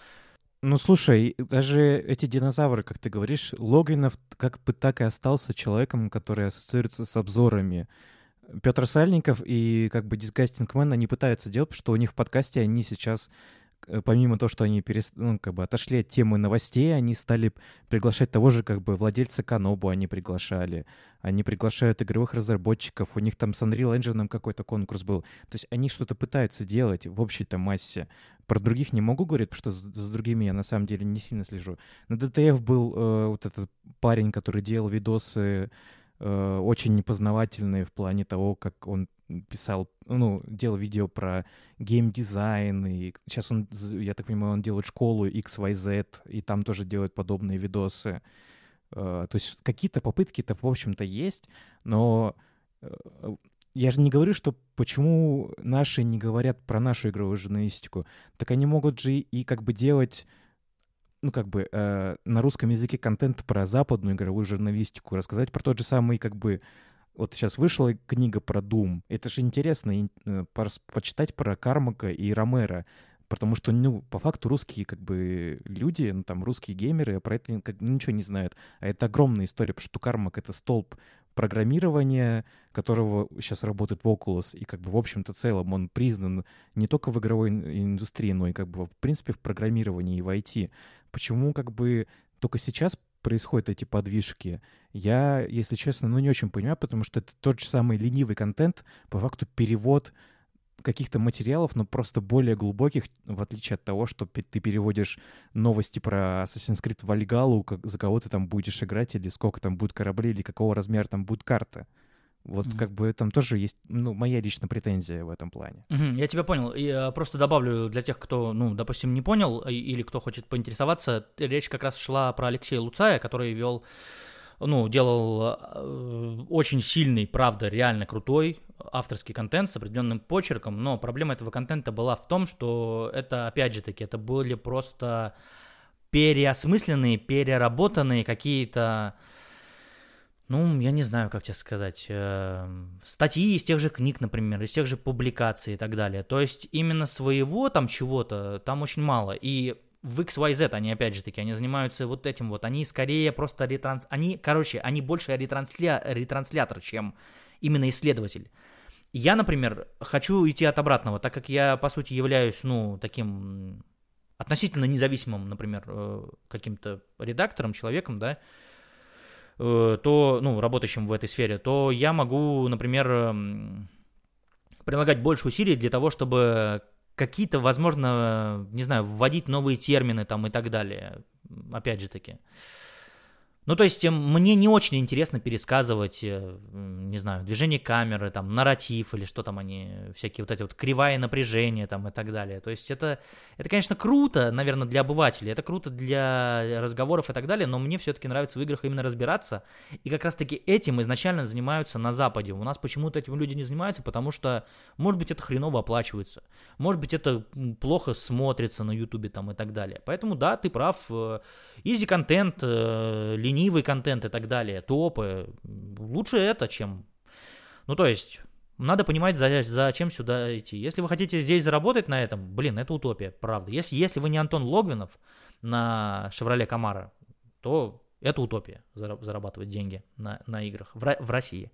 ну, слушай, даже эти динозавры, как ты говоришь, Логинов как бы так и остался человеком, который ассоциируется с обзорами. Петр Сальников и как бы Disgusting Man, они пытаются делать, что у них в подкасте они сейчас э, помимо того, что они перест... ну, как бы отошли от темы новостей, они стали приглашать того же как бы владельца Канобу они приглашали. Они приглашают игровых разработчиков. У них там с Unreal Engine какой-то конкурс был. То есть они что-то пытаются делать в общей-то массе. Про других не могу говорить, потому что с, с другими я на самом деле не сильно слежу. На DTF был э, вот этот парень, который делал видосы э, очень непознавательные в плане того, как он писал, ну, делал видео про геймдизайн, и сейчас он, я так понимаю, он делает школу XYZ, и там тоже делает подобные видосы. Э, то есть какие-то попытки-то, в общем-то, есть, но э, я же не говорю, что почему наши не говорят про нашу игровую журналистику. Так они могут же и как бы делать ну, как бы, э, на русском языке контент про западную игровую журналистику, рассказать про тот же самый, как бы, вот сейчас вышла книга про Doom. Это же интересно э, почитать про Кармака и Ромера. Потому что, ну, по факту русские, как бы, люди, ну, там, русские геймеры про это как, ничего не знают. А это огромная история, потому что Кармак — это столб программирования, которого сейчас работает в Oculus, и как бы в общем-то целом он признан не только в игровой индустрии, но и как бы в принципе в программировании и в IT. Почему как бы только сейчас происходят эти подвижки, я, если честно, ну не очень понимаю, потому что это тот же самый ленивый контент, по факту перевод каких-то материалов, но просто более глубоких, в отличие от того, что ты переводишь новости про Assassin's Creed Valhalla, как, за кого ты там будешь играть, или сколько там будет кораблей, или какого размера там будет карта. Вот mm-hmm. как бы там тоже есть, ну, моя личная претензия в этом плане. Mm-hmm, я тебя понял. Я просто добавлю для тех, кто, ну, допустим, не понял или кто хочет поинтересоваться, речь как раз шла про Алексея Луцая, который вел ну, делал э, очень сильный, правда, реально крутой авторский контент с определенным почерком, но проблема этого контента была в том, что это, опять же таки, это были просто переосмысленные, переработанные какие-то, ну, я не знаю, как тебе сказать, э, статьи из тех же книг, например, из тех же публикаций и так далее. То есть именно своего там чего-то там очень мало. И в XYZ, они опять же таки, они занимаются вот этим вот, они скорее просто ретранс... Они, короче, они больше ретрансля... ретранслятор, чем именно исследователь. Я, например, хочу идти от обратного, так как я, по сути, являюсь, ну, таким относительно независимым, например, э, каким-то редактором, человеком, да, э, то, ну, работающим в этой сфере, то я могу, например, эм, прилагать больше усилий для того, чтобы какие-то, возможно, не знаю, вводить новые термины там и так далее. Опять же таки. Ну, то есть мне не очень интересно пересказывать, э, не знаю, движение камеры, там, нарратив или что там они, всякие вот эти вот кривая напряжения там и так далее. То есть это, это, конечно, круто, наверное, для обывателей, это круто для разговоров и так далее, но мне все-таки нравится в играх именно разбираться. И как раз-таки этим изначально занимаются на Западе. У нас почему-то этим люди не занимаются, потому что, может быть, это хреново оплачивается, может быть, это плохо смотрится на Ютубе там и так далее. Поэтому, да, ты прав, изи-контент, э, ленивый контент и так далее, топы. Лучше это, чем... Ну, то есть, надо понимать, за, зачем сюда идти. Если вы хотите здесь заработать на этом, блин, это утопия, правда. Если, если вы не Антон Логвинов на Chevrolet Camaro, то это утопия, зарабатывать деньги на, на играх в, в России.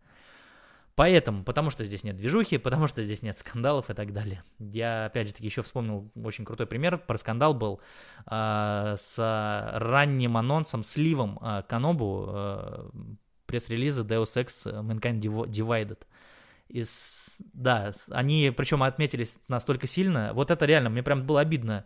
Поэтому, потому что здесь нет движухи, потому что здесь нет скандалов и так далее. Я, опять же таки, еще вспомнил очень крутой пример. Про скандал был э, с ранним анонсом, сливом э, Канобу э, пресс-релиза Deus Ex Mankind Divided. И с, да, они причем отметились настолько сильно. Вот это реально, мне прям было обидно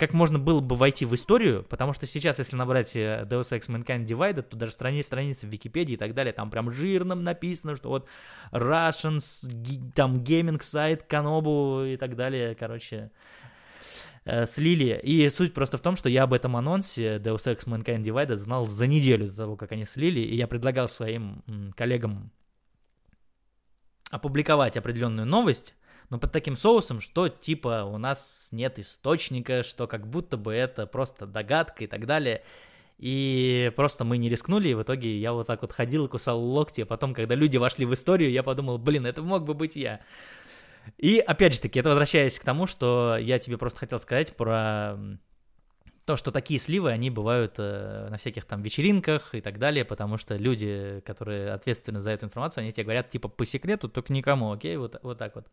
как можно было бы войти в историю, потому что сейчас, если набрать э, Deus Ex Mankind Divided, то даже страницы, страницы в Википедии и так далее, там прям жирным написано, что вот Russians, там гейминг сайт, Канобу и так далее, короче, э, слили. И суть просто в том, что я об этом анонсе Deus Ex Mankind Divided знал за неделю до того, как они слили, и я предлагал своим коллегам опубликовать определенную новость, но под таким соусом, что типа у нас нет источника, что как будто бы это просто догадка и так далее. И просто мы не рискнули, и в итоге я вот так вот ходил и кусал локти, а потом, когда люди вошли в историю, я подумал, блин, это мог бы быть я. И опять же таки, это возвращаясь к тому, что я тебе просто хотел сказать про то, что такие сливы, они бывают э, на всяких там вечеринках и так далее, потому что люди, которые ответственны за эту информацию, они тебе говорят типа по секрету, только никому, окей, вот, вот так вот.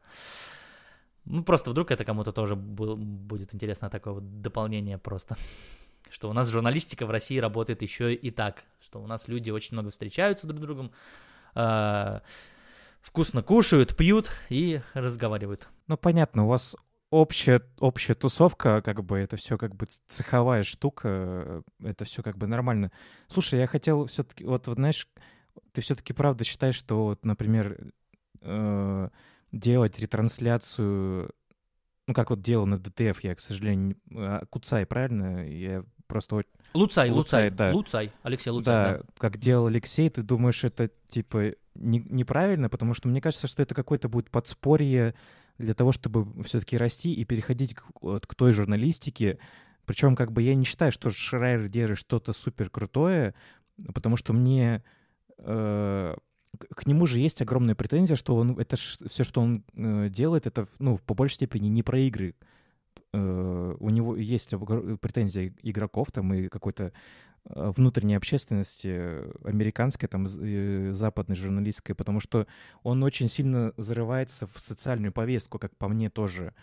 Ну, просто вдруг это кому-то тоже был, будет интересно такое вот дополнение просто. <laughs> Что у нас журналистика в России работает еще и так, что у нас люди очень много встречаются друг с другом, э, вкусно кушают, пьют и разговаривают. Ну, понятно, у вас общая, общая тусовка, как бы это все как бы цеховая штука, это все как бы нормально. Слушай, я хотел все-таки, вот, вот знаешь, ты все-таки правда считаешь, что, вот, например, э, делать ретрансляцию, ну как вот делал на ДТФ, я, к сожалению, а, Куцай, правильно? Я просто... Луцай, Луцай, Луцай, да. Луцай, Алексей Луцай. Да, да, как делал Алексей, ты думаешь, это типа не, неправильно, потому что мне кажется, что это какое-то будет подспорье для того, чтобы все-таки расти и переходить к, вот, к той журналистике. Причем, как бы я не считаю, что Шрайер держит что-то супер крутое, потому что мне э, к нему же есть огромная претензия, что он это все, что он э, делает, это ну по большей степени не про игры. Э, у него есть претензия игроков там и какой-то внутренней общественности э, американской, там, э, западной, журналистской, потому что он очень сильно зарывается в социальную повестку, как по мне тоже.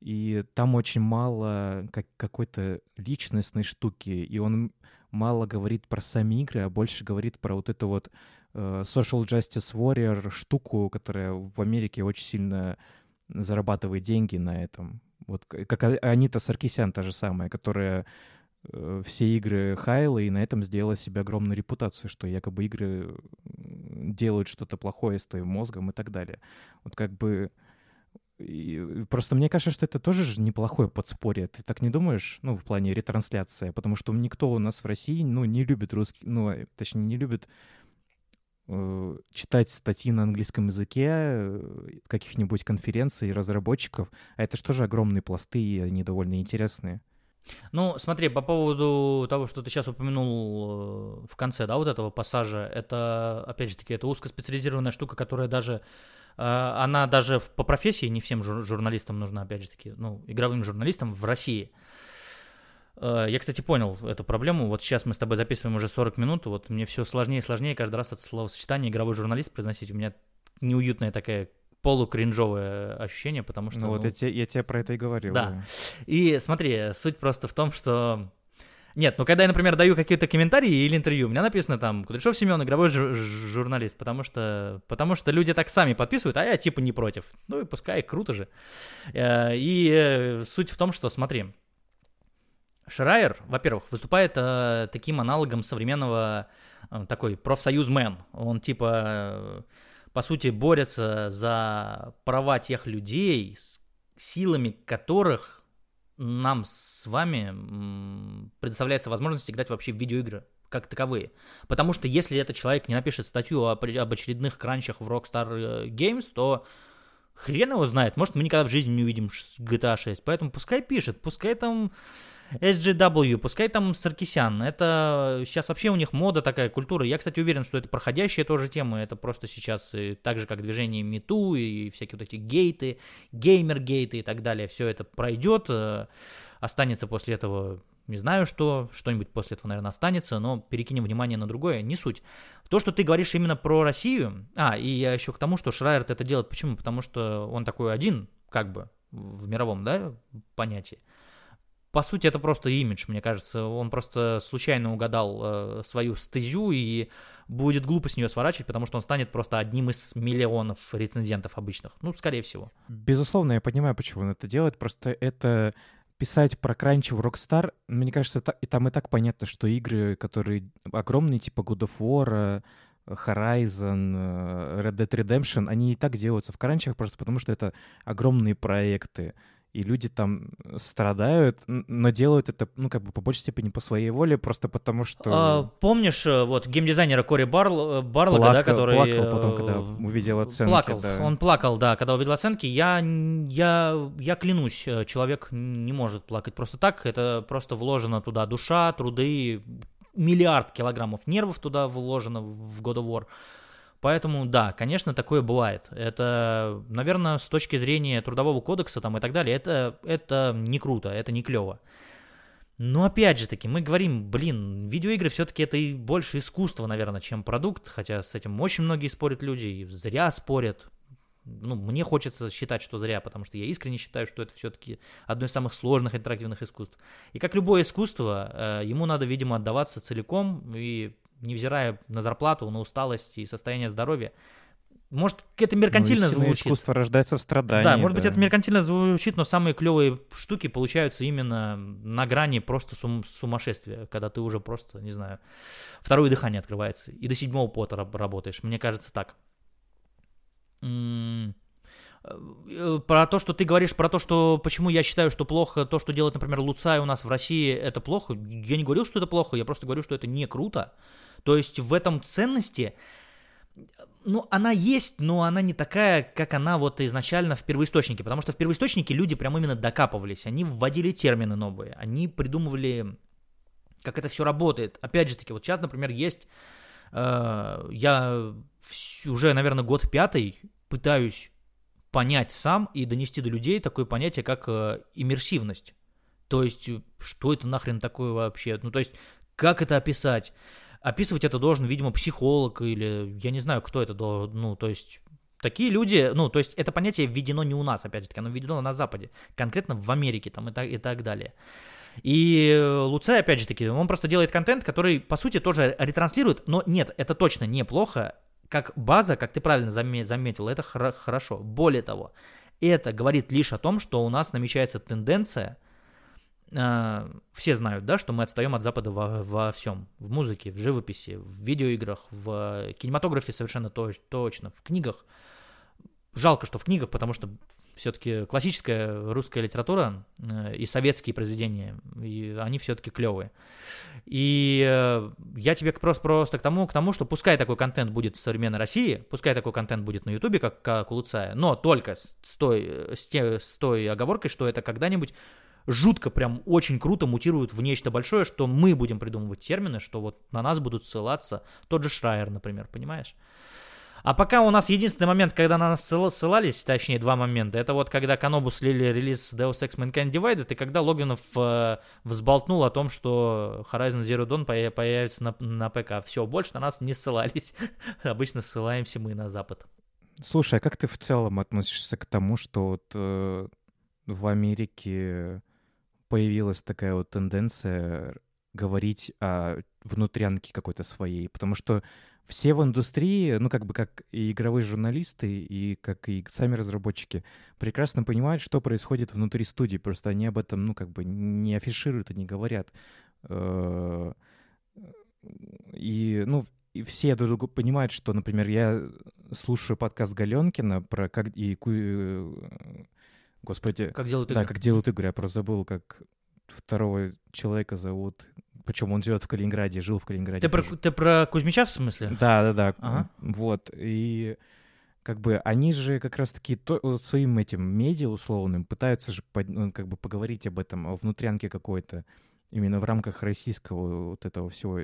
И там очень мало как, какой-то личностной штуки, и он мало говорит про сами игры, а больше говорит про вот эту вот э, social justice warrior штуку, которая в Америке очень сильно зарабатывает деньги на этом. Вот как Анита Саркисян та же самая, которая Э, все игры хайла и на этом сделала себе огромную репутацию, что якобы игры делают что-то плохое с твоим мозгом и так далее. Вот как бы... И просто мне кажется, что это тоже же неплохое подспорье. Ты так не думаешь? Ну, в плане ретрансляции. Потому что никто у нас в России, ну, не любит русский... Ну, а, точнее, не любит э, читать статьи на английском языке э, каких-нибудь конференций разработчиков. А это же тоже огромные пласты, и они довольно интересные. Ну, смотри, по поводу того, что ты сейчас упомянул э, в конце, да, вот этого пассажа, это, опять же таки, это узкоспециализированная штука, которая даже, э, она даже по профессии не всем журналистам нужна, опять же таки, ну, игровым журналистам в России. Э, я, кстати, понял эту проблему. Вот сейчас мы с тобой записываем уже 40 минут. Вот мне все сложнее и сложнее каждый раз это словосочетание игровой журналист произносить. У меня неуютная такая полукринжовое ощущение, потому что... Ну, ну вот я, те, я тебе про это и говорил. Да. И смотри, суть просто в том, что... Нет, ну когда я, например, даю какие-то комментарии или интервью, у меня написано там Кудряшов Семен, игровой журналист, потому что, потому что люди так сами подписывают, а я типа не против. Ну и пускай, круто же. Э, и э, суть в том, что, смотри, Шрайер, во-первых, выступает э, таким аналогом современного э, такой профсоюзмен. Он типа, э, по сути, борется за права тех людей, силами которых нам с вами предоставляется возможность играть вообще в видеоигры как таковые. Потому что если этот человек не напишет статью об, об очередных кранчах в Rockstar э, Games, то хрен его знает. Может, мы никогда в жизни не увидим GTA 6. Поэтому пускай пишет, пускай там SGW, пускай там Саркисян. Это сейчас вообще у них мода такая, культура. Я, кстати, уверен, что это проходящая тоже тема. Это просто сейчас так же, как движение МИТУ и всякие вот эти гейты, геймер-гейты и так далее. Все это пройдет. Э, останется после этого, не знаю что, что-нибудь после этого, наверное, останется, но перекинем внимание на другое, не суть. То, что ты говоришь именно про Россию, а, и я еще к тому, что Шрайерт это делает, почему? Потому что он такой один, как бы, в мировом, да, понятии по сути, это просто имидж, мне кажется. Он просто случайно угадал э, свою стезю и будет глупо с нее сворачивать, потому что он станет просто одним из миллионов рецензентов обычных. Ну, скорее всего. Безусловно, я понимаю, почему он это делает. Просто это писать про кранчи в Rockstar, мне кажется, и там и так понятно, что игры, которые огромные, типа God of War, Horizon, э, Red Dead Redemption, они и так делаются в кранчах просто потому, что это огромные проекты и люди там страдают, но делают это, ну, как бы по большей степени по своей воле, просто потому что... А, помнишь, э, вот, геймдизайнера Кори Барл, э, Барлога, плакал, да, который... Плакал потом, когда э, увидел оценки, Плакал, да. он плакал, да, когда увидел оценки. Я, я, я клянусь, человек не может плакать просто так, это просто вложено туда душа, труды, миллиард килограммов нервов туда вложено в God of War. Поэтому, да, конечно, такое бывает. Это, наверное, с точки зрения трудового кодекса там и так далее, это, это не круто, это не клево. Но опять же таки, мы говорим, блин, видеоигры все-таки это и больше искусство, наверное, чем продукт, хотя с этим очень многие спорят люди, и зря спорят. Ну, мне хочется считать, что зря, потому что я искренне считаю, что это все-таки одно из самых сложных интерактивных искусств. И как любое искусство, э, ему надо, видимо, отдаваться целиком и невзирая на зарплату, на усталость и состояние здоровья. Может, это меркантильно ну, звучит. искусство рождается в страдании. Да, может да. быть, это меркантильно звучит, но самые клевые штуки получаются именно на грани просто сум сумасшествия, когда ты уже просто, не знаю, второе дыхание открывается, и до седьмого пота работаешь. Мне кажется так. М Э, про то, что ты говоришь, про то, что почему я считаю, что плохо то, что делает, например, Луцай у нас в России, это плохо. Я не говорил, что это плохо, я просто говорю, что это не круто. То есть в этом ценности, ну, она есть, но она не такая, как она вот изначально в первоисточнике. Потому что в первоисточнике люди прям именно докапывались. Они вводили термины новые, они придумывали, как это все работает. Опять же таки, вот сейчас, например, есть... Э, я уже, наверное, год пятый пытаюсь понять сам и донести до людей такое понятие, как э, иммерсивность. То есть, э, что это нахрен такое вообще? Ну, то есть, как это описать? Описывать это должен, видимо, психолог или я не знаю, кто это должен, ну, то есть... Такие люди, ну, то есть это понятие введено не у нас, опять же таки, оно введено на Западе, конкретно в Америке там и так, и так далее. И э, Луцай, опять же таки, он просто делает контент, который, по сути, тоже ретранслирует, но нет, это точно неплохо, как база, как ты правильно заметил, это хорошо. Более того, это говорит лишь о том, что у нас намечается тенденция, э, все знают, да, что мы отстаем от Запада во, во всем. В музыке, в живописи, в видеоиграх, в кинематографе совершенно точ, точно, в книгах. Жалко, что в книгах, потому что все-таки классическая русская литература э, и советские произведения, и они все-таки клевые. И э, я тебе просто, просто к тому, к тому, что пускай такой контент будет в современной России, пускай такой контент будет на Ютубе, как, как у Луцая, но только с той, с, те, с той оговоркой, что это когда-нибудь жутко, прям очень круто мутирует в нечто большое, что мы будем придумывать термины, что вот на нас будут ссылаться тот же Шрайер, например, понимаешь? А пока у нас единственный момент, когда на нас ссылались, точнее два момента, это вот когда Канобу слили релиз Deus Ex Mankind Divided, и когда Логинов э, взболтнул о том, что Horizon Zero Dawn появится на, на ПК. Все, больше на нас не ссылались. <laughs> Обычно ссылаемся мы на Запад. Слушай, а как ты в целом относишься к тому, что вот э, в Америке появилась такая вот тенденция говорить о внутрянке какой-то своей? Потому что все в индустрии, ну, как бы как и игровые журналисты, и как и сами разработчики, прекрасно понимают, что происходит внутри студии. Просто они об этом, ну, как бы не афишируют и не говорят. Э, и, ну, и все друг друга понимают, что, например, я слушаю подкаст Галенкина про как и господи, как делают игры. Да, как делают игры. Я просто забыл, как второго человека зовут причем он живет в Калининграде, жил в Калининграде. Ты, про, ты про Кузьмича в смысле? Да, да, да. Ага. Вот. И как бы они же как раз-таки то, своим этим медиа условным пытаются же под, ну, как бы поговорить об этом, внутрянке какой-то, именно в рамках российского вот этого всего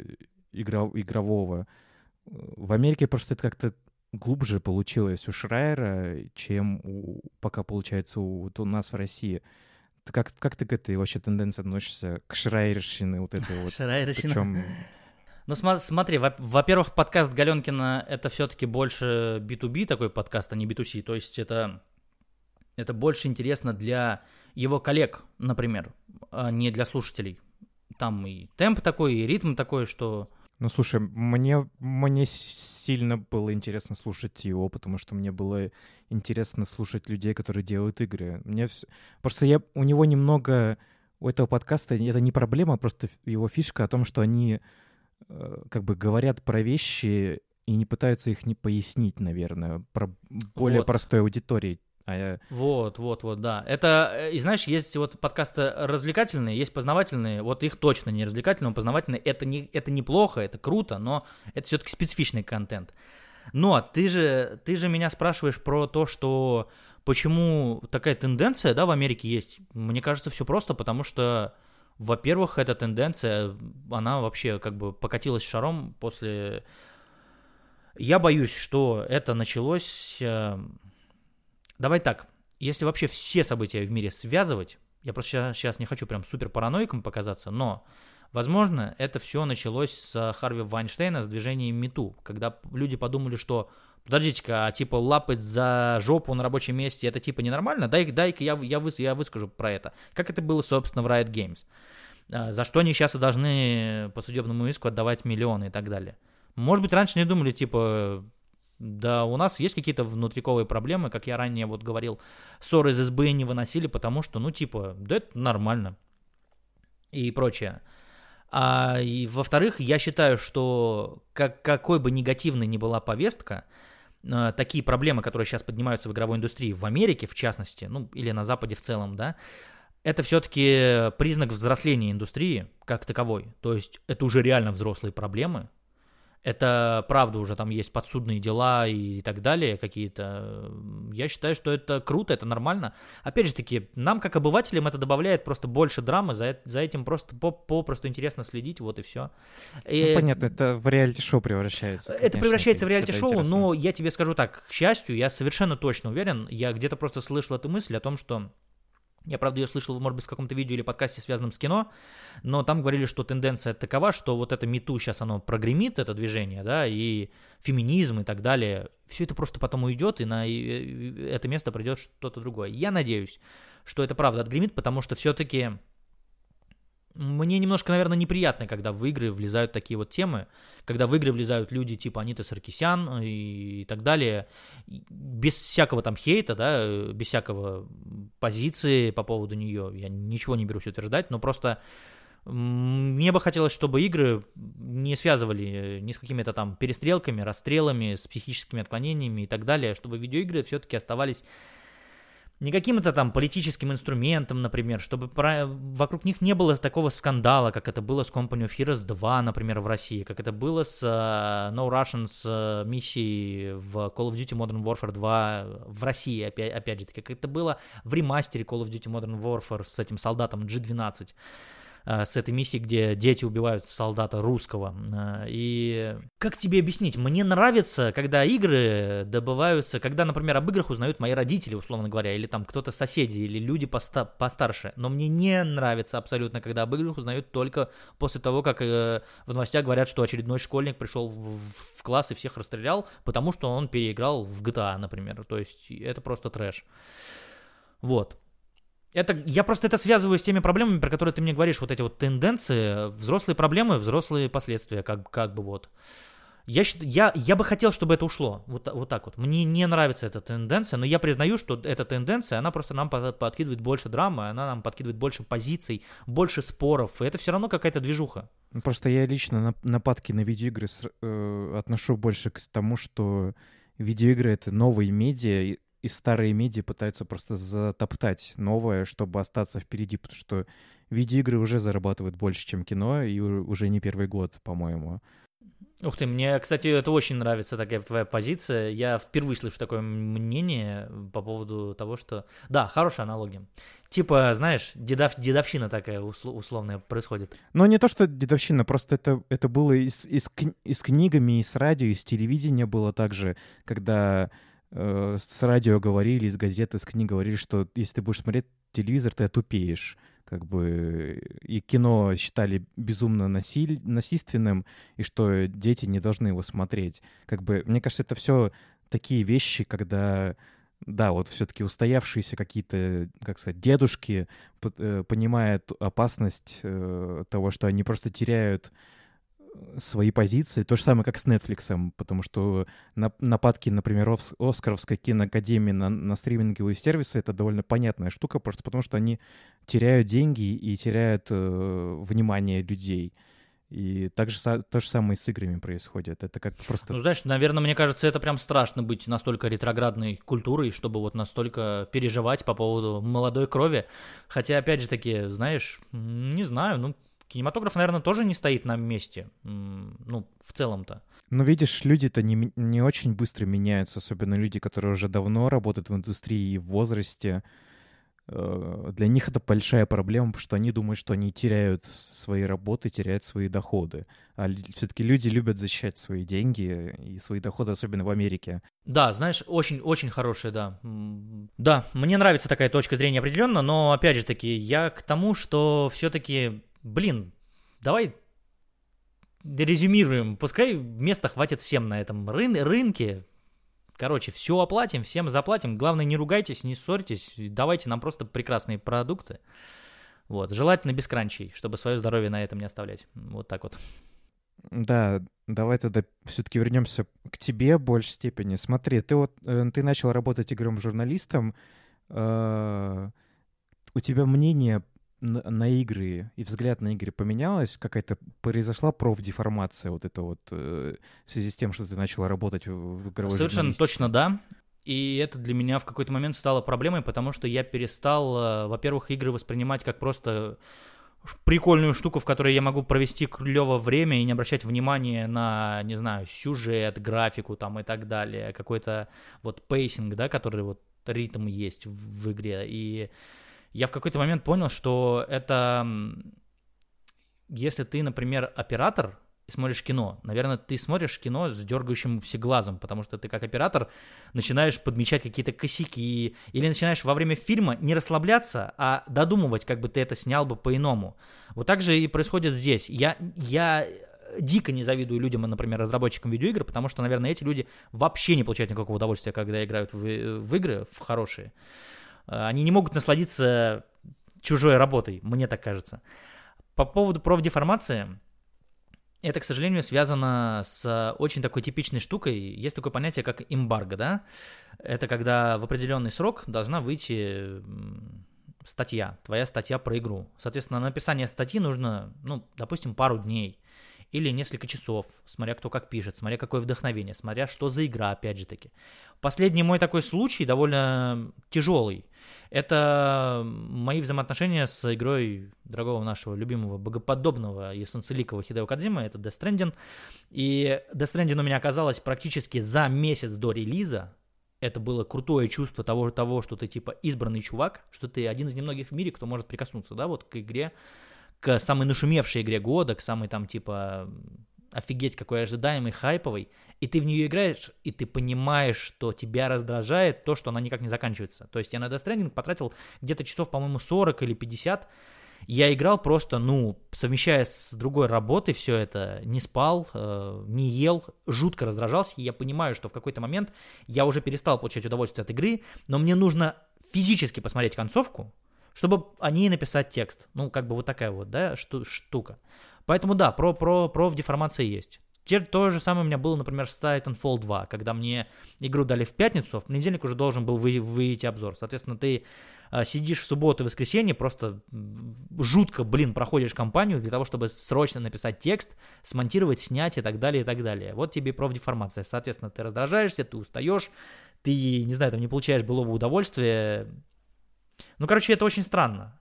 игра, игрового. В Америке просто это как-то глубже получилось у Шрайера, чем у, пока получается у, вот у нас в России. Как, как ты к этой вообще тенденции относишься, к шрайерщине вот этой вот? Шрайерщина. Причем... Ну смотри, во-первых, подкаст Галенкина это все-таки больше B2B такой подкаст, а не B2C. То есть это, это больше интересно для его коллег, например, а не для слушателей. Там и темп такой, и ритм такой, что ну, слушай, мне, мне сильно было интересно слушать его, потому что мне было интересно слушать людей, которые делают игры. Мне все... Просто я... у него немного... У этого подкаста это не проблема, а просто его фишка о том, что они э, как бы говорят про вещи и не пытаются их не пояснить, наверное, про более вот. простой аудитории. А я... Вот, вот, вот, да. Это, э, и знаешь, есть вот подкасты развлекательные, есть познавательные, вот их точно не развлекательные, но познавательные. Это, не, это неплохо, это круто, но это все-таки специфичный контент. Но ты же, ты же меня спрашиваешь про то, что почему такая тенденция, да, в Америке есть. Мне кажется, все просто, потому что, во-первых, эта тенденция, она вообще как бы покатилась шаром после... Я боюсь, что это началось э, Давай так, если вообще все события в мире связывать, я просто сейчас не хочу прям супер параноиком показаться, но, возможно, это все началось с Харви Вайнштейна, с движением МИТУ, когда люди подумали, что подождите-ка, а типа лапать за жопу на рабочем месте, это типа ненормально? Дай-ка дай я, я, выс, я выскажу про это. Как это было, собственно, в Riot Games. А, за что они сейчас должны по судебному иску отдавать миллионы и так далее. Может быть, раньше не думали, типа, да, у нас есть какие-то внутриковые проблемы, как я ранее вот говорил, ссоры из СБ не выносили, потому что, ну, типа, да это нормально и прочее. А и, во-вторых, я считаю, что как, какой бы негативной ни была повестка, э, такие проблемы, которые сейчас поднимаются в игровой индустрии, в Америке в частности, ну или на Западе в целом, да, это все-таки признак взросления индустрии как таковой. То есть это уже реально взрослые проблемы, это правда уже там есть подсудные дела и так далее какие-то. Я считаю, что это круто, это нормально. Опять же таки, нам как обывателям это добавляет просто больше драмы, за, за этим просто попросту интересно следить, вот и все. И... Ну, понятно, это в реалити-шоу превращается. Конечно, это превращается в реалити-шоу, но я тебе скажу так, к счастью, я совершенно точно уверен, я где-то просто слышал эту мысль о том, что я, правда, ее слышал, может быть, в каком-то видео или подкасте, связанном с кино, но там говорили, что тенденция такова, что вот это мету сейчас оно прогремит, это движение, да, и феминизм и так далее, все это просто потом уйдет, и на это место придет что-то другое. Я надеюсь, что это правда отгремит, потому что все-таки мне немножко, наверное, неприятно, когда в игры влезают такие вот темы, когда в игры влезают люди типа Анита Саркисян и, и так далее, без всякого там хейта, да, без всякого позиции по поводу нее, я ничего не берусь утверждать, но просто мне бы хотелось, чтобы игры не связывали ни с какими-то там перестрелками, расстрелами, с психическими отклонениями и так далее, чтобы видеоигры все-таки оставались не каким-то там политическим инструментом, например, чтобы про... вокруг них не было такого скандала, как это было с Company of Heroes 2, например, в России, как это было с uh, No Russians uh, миссией в Call of Duty Modern Warfare 2 в России, опять, опять же, как это было в ремастере Call of Duty Modern Warfare с этим солдатом G12. э, с этой миссии, где дети убивают солдата русского. Э, и как тебе объяснить? Мне нравится, когда игры добываются, когда, например, об играх узнают мои родители, условно говоря, или там кто-то соседи, или люди поста- постарше. Но мне не нравится абсолютно, когда об играх узнают только после того, как э, в новостях говорят, что очередной школьник пришел в, в класс и всех расстрелял, потому что он переиграл в GTA, например. То есть это просто трэш. Вот. Это, я просто это связываю с теми проблемами, про которые ты мне говоришь, вот эти вот тенденции, взрослые проблемы, взрослые последствия, как, как бы вот. Я, я, я бы хотел, чтобы это ушло. Вот, вот так вот. Мне не нравится эта тенденция, но я признаю, что эта тенденция, она просто нам подкидывает больше драмы, она нам подкидывает больше позиций, больше споров. И это все равно какая-то движуха. Просто я лично нападки на видеоигры э, отношу больше к тому, что видеоигры — это новые медиа, и старые медиа пытаются просто затоптать новое, чтобы остаться впереди, потому что видеоигры уже зарабатывают больше, чем кино, и уже не первый год, по-моему. Ух ты, мне, кстати, это очень нравится такая твоя позиция. Я впервые слышу такое мнение по поводу того, что... Да, хорошая аналогия. Типа, знаешь, дедов, дедовщина такая условная происходит. Но не то, что дедовщина, просто это, это было и с, и, с, и с книгами, и с радио, и с телевидения было также, когда э, с радио говорили, из газеты, с книг говорили, что если ты будешь смотреть телевизор, ты отупеешь как бы и кино считали безумно насиль... насильственным, и что дети не должны его смотреть. Как бы, мне кажется, это все такие вещи, когда да, вот все-таки устоявшиеся какие-то, как сказать, дедушки э, понимают опасность э, того, что они просто теряют свои позиции. То же самое, как с Netflix, потому что нападки, например, Оскаровской киноакадемии на, на стриминговые сервисы — это довольно понятная штука, просто потому что они теряют деньги и теряют э, внимание людей. И так же, то же самое с играми происходит. Это как просто... Ну, знаешь, наверное, мне кажется, это прям страшно быть настолько ретроградной культурой, чтобы вот настолько переживать по поводу молодой крови. Хотя, опять же таки, знаешь, не знаю, ну, Кинематограф, наверное, тоже не стоит на месте, ну, в целом-то. Ну, видишь, люди-то не, не очень быстро меняются, особенно люди, которые уже давно работают в индустрии и в возрасте. Э, для них это большая проблема, потому что они думают, что они теряют свои работы, теряют свои доходы. А все-таки люди любят защищать свои деньги и свои доходы, особенно в Америке. Да, знаешь, очень-очень хорошая, да. Да, мне нравится такая точка зрения определенно, но опять же таки, я к тому, что все-таки блин, давай резюмируем, пускай места хватит всем на этом рын- рынке. Короче, все оплатим, всем заплатим. Главное, не ругайтесь, не ссорьтесь. Давайте нам просто прекрасные продукты. Вот, желательно без кранчей, чтобы свое здоровье на этом не оставлять. Вот так вот. Да, давай тогда все-таки вернемся к тебе в большей степени. Смотри, ты вот э, ты начал работать игровым журналистом. Э, у тебя мнение на, на игры и взгляд на игры поменялось? Какая-то произошла профдеформация вот это вот э, в связи с тем, что ты начала работать в, в игровой Совершенно точно, да. И это для меня в какой-то момент стало проблемой, потому что я перестал, э, во-первых, игры воспринимать как просто прикольную штуку, в которой я могу провести клево время и не обращать внимания на, не знаю, сюжет, графику там и так далее, какой-то вот pacing, да, который вот ритм есть в, в игре. И я в какой-то момент понял, что это, если ты, например, оператор и смотришь кино, наверное, ты смотришь кино с дергающимся глазом, потому что ты как оператор начинаешь подмечать какие-то косяки, или начинаешь во время фильма не расслабляться, а додумывать, как бы ты это снял бы по-иному. Вот так же и происходит здесь. Я, я дико не завидую людям, например, разработчикам видеоигр, потому что, наверное, эти люди вообще не получают никакого удовольствия, когда играют в, в игры, в хорошие. Э, они не могут насладиться чужой работой, мне так кажется. По поводу профдеформации, это, к сожалению, связано с очень такой типичной штукой. Есть такое понятие, как эмбарго, да? Это когда в определенный срок должна выйти статья, твоя статья про игру. Соответственно, на написание статьи нужно, ну, допустим, пару дней или несколько часов, смотря кто как пишет, смотря какое вдохновение, смотря что за игра, опять же таки. Последний мой такой случай довольно тяжелый. Это мои взаимоотношения с игрой дорогого нашего любимого богоподобного и солнцеликого Хидео Кадзима, это Death Stranding. И Death Stranding у меня оказалось практически за месяц до релиза, это было крутое чувство того, того, что ты типа избранный чувак, что ты один из немногих в мире, кто может прикоснуться, да, вот к игре, к самой нашумевшей игре года, к самой там типа офигеть какой ожидаемый, хайповый, и ты в нее играешь, и ты понимаешь, что тебя раздражает то, что она никак не заканчивается. То есть я на Death Stranding потратил где-то часов, по-моему, 40 или 50, я играл просто, ну, совмещая с другой работой все это, не спал, э, не ел, жутко раздражался, и я понимаю, что в какой-то момент я уже перестал получать удовольствие от игры, но мне нужно физически посмотреть концовку, чтобы о ней написать текст. Ну, как бы вот такая вот, да, шту штука. Поэтому да, про, про, про деформации есть. Те, то же самое у меня было, например, с Titanfall 2, когда мне игру дали в пятницу, в понедельник уже должен был вы, выйти обзор. Соответственно, ты э, сидишь в субботу и воскресенье, просто жутко, блин, проходишь кампанию для того, чтобы срочно написать текст, смонтировать, снять и так далее, и так далее. Вот тебе профдеформация. Соответственно, ты раздражаешься, ты устаешь, ты, не знаю, там не получаешь былого удовольствия. Ну, короче, это очень странно.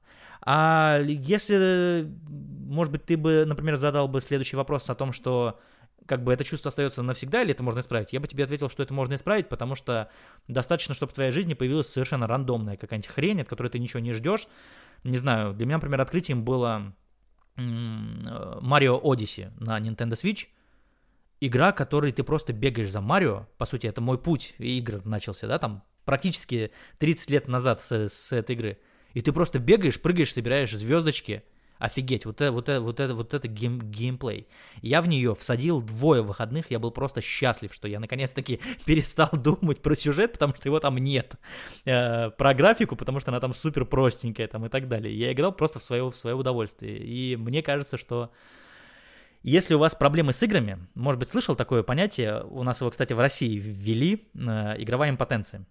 А если, может быть, ты бы, например, задал бы следующий вопрос о том, что как бы это чувство остается навсегда или это можно исправить, я бы тебе ответил, что это можно исправить, потому что достаточно, чтобы в твоей жизни появилась совершенно рандомная какая-нибудь хрень, от которой ты ничего не ждешь. Не знаю, для меня, например, открытием было Mario Odyssey на Nintendo Switch. Игра, которой ты просто бегаешь за Марио, по сути, это мой путь игр начался, да, там практически 30 лет назад с, с этой игры. И ты просто бегаешь, прыгаешь, собираешь звездочки, Офигеть, вот это, вот это, вот это, вот это гейм, геймплей. Я в нее всадил двое выходных, я был просто счастлив, что я наконец-таки <laughs> перестал думать про сюжет, потому что его там нет. Э, про графику, потому что она там супер простенькая там и так далее. Я играл просто в свое, в свое удовольствие. И мне кажется, что если у вас проблемы с играми, может быть, слышал такое понятие, у нас его, кстати, в России ввели, э, игровая импотенция.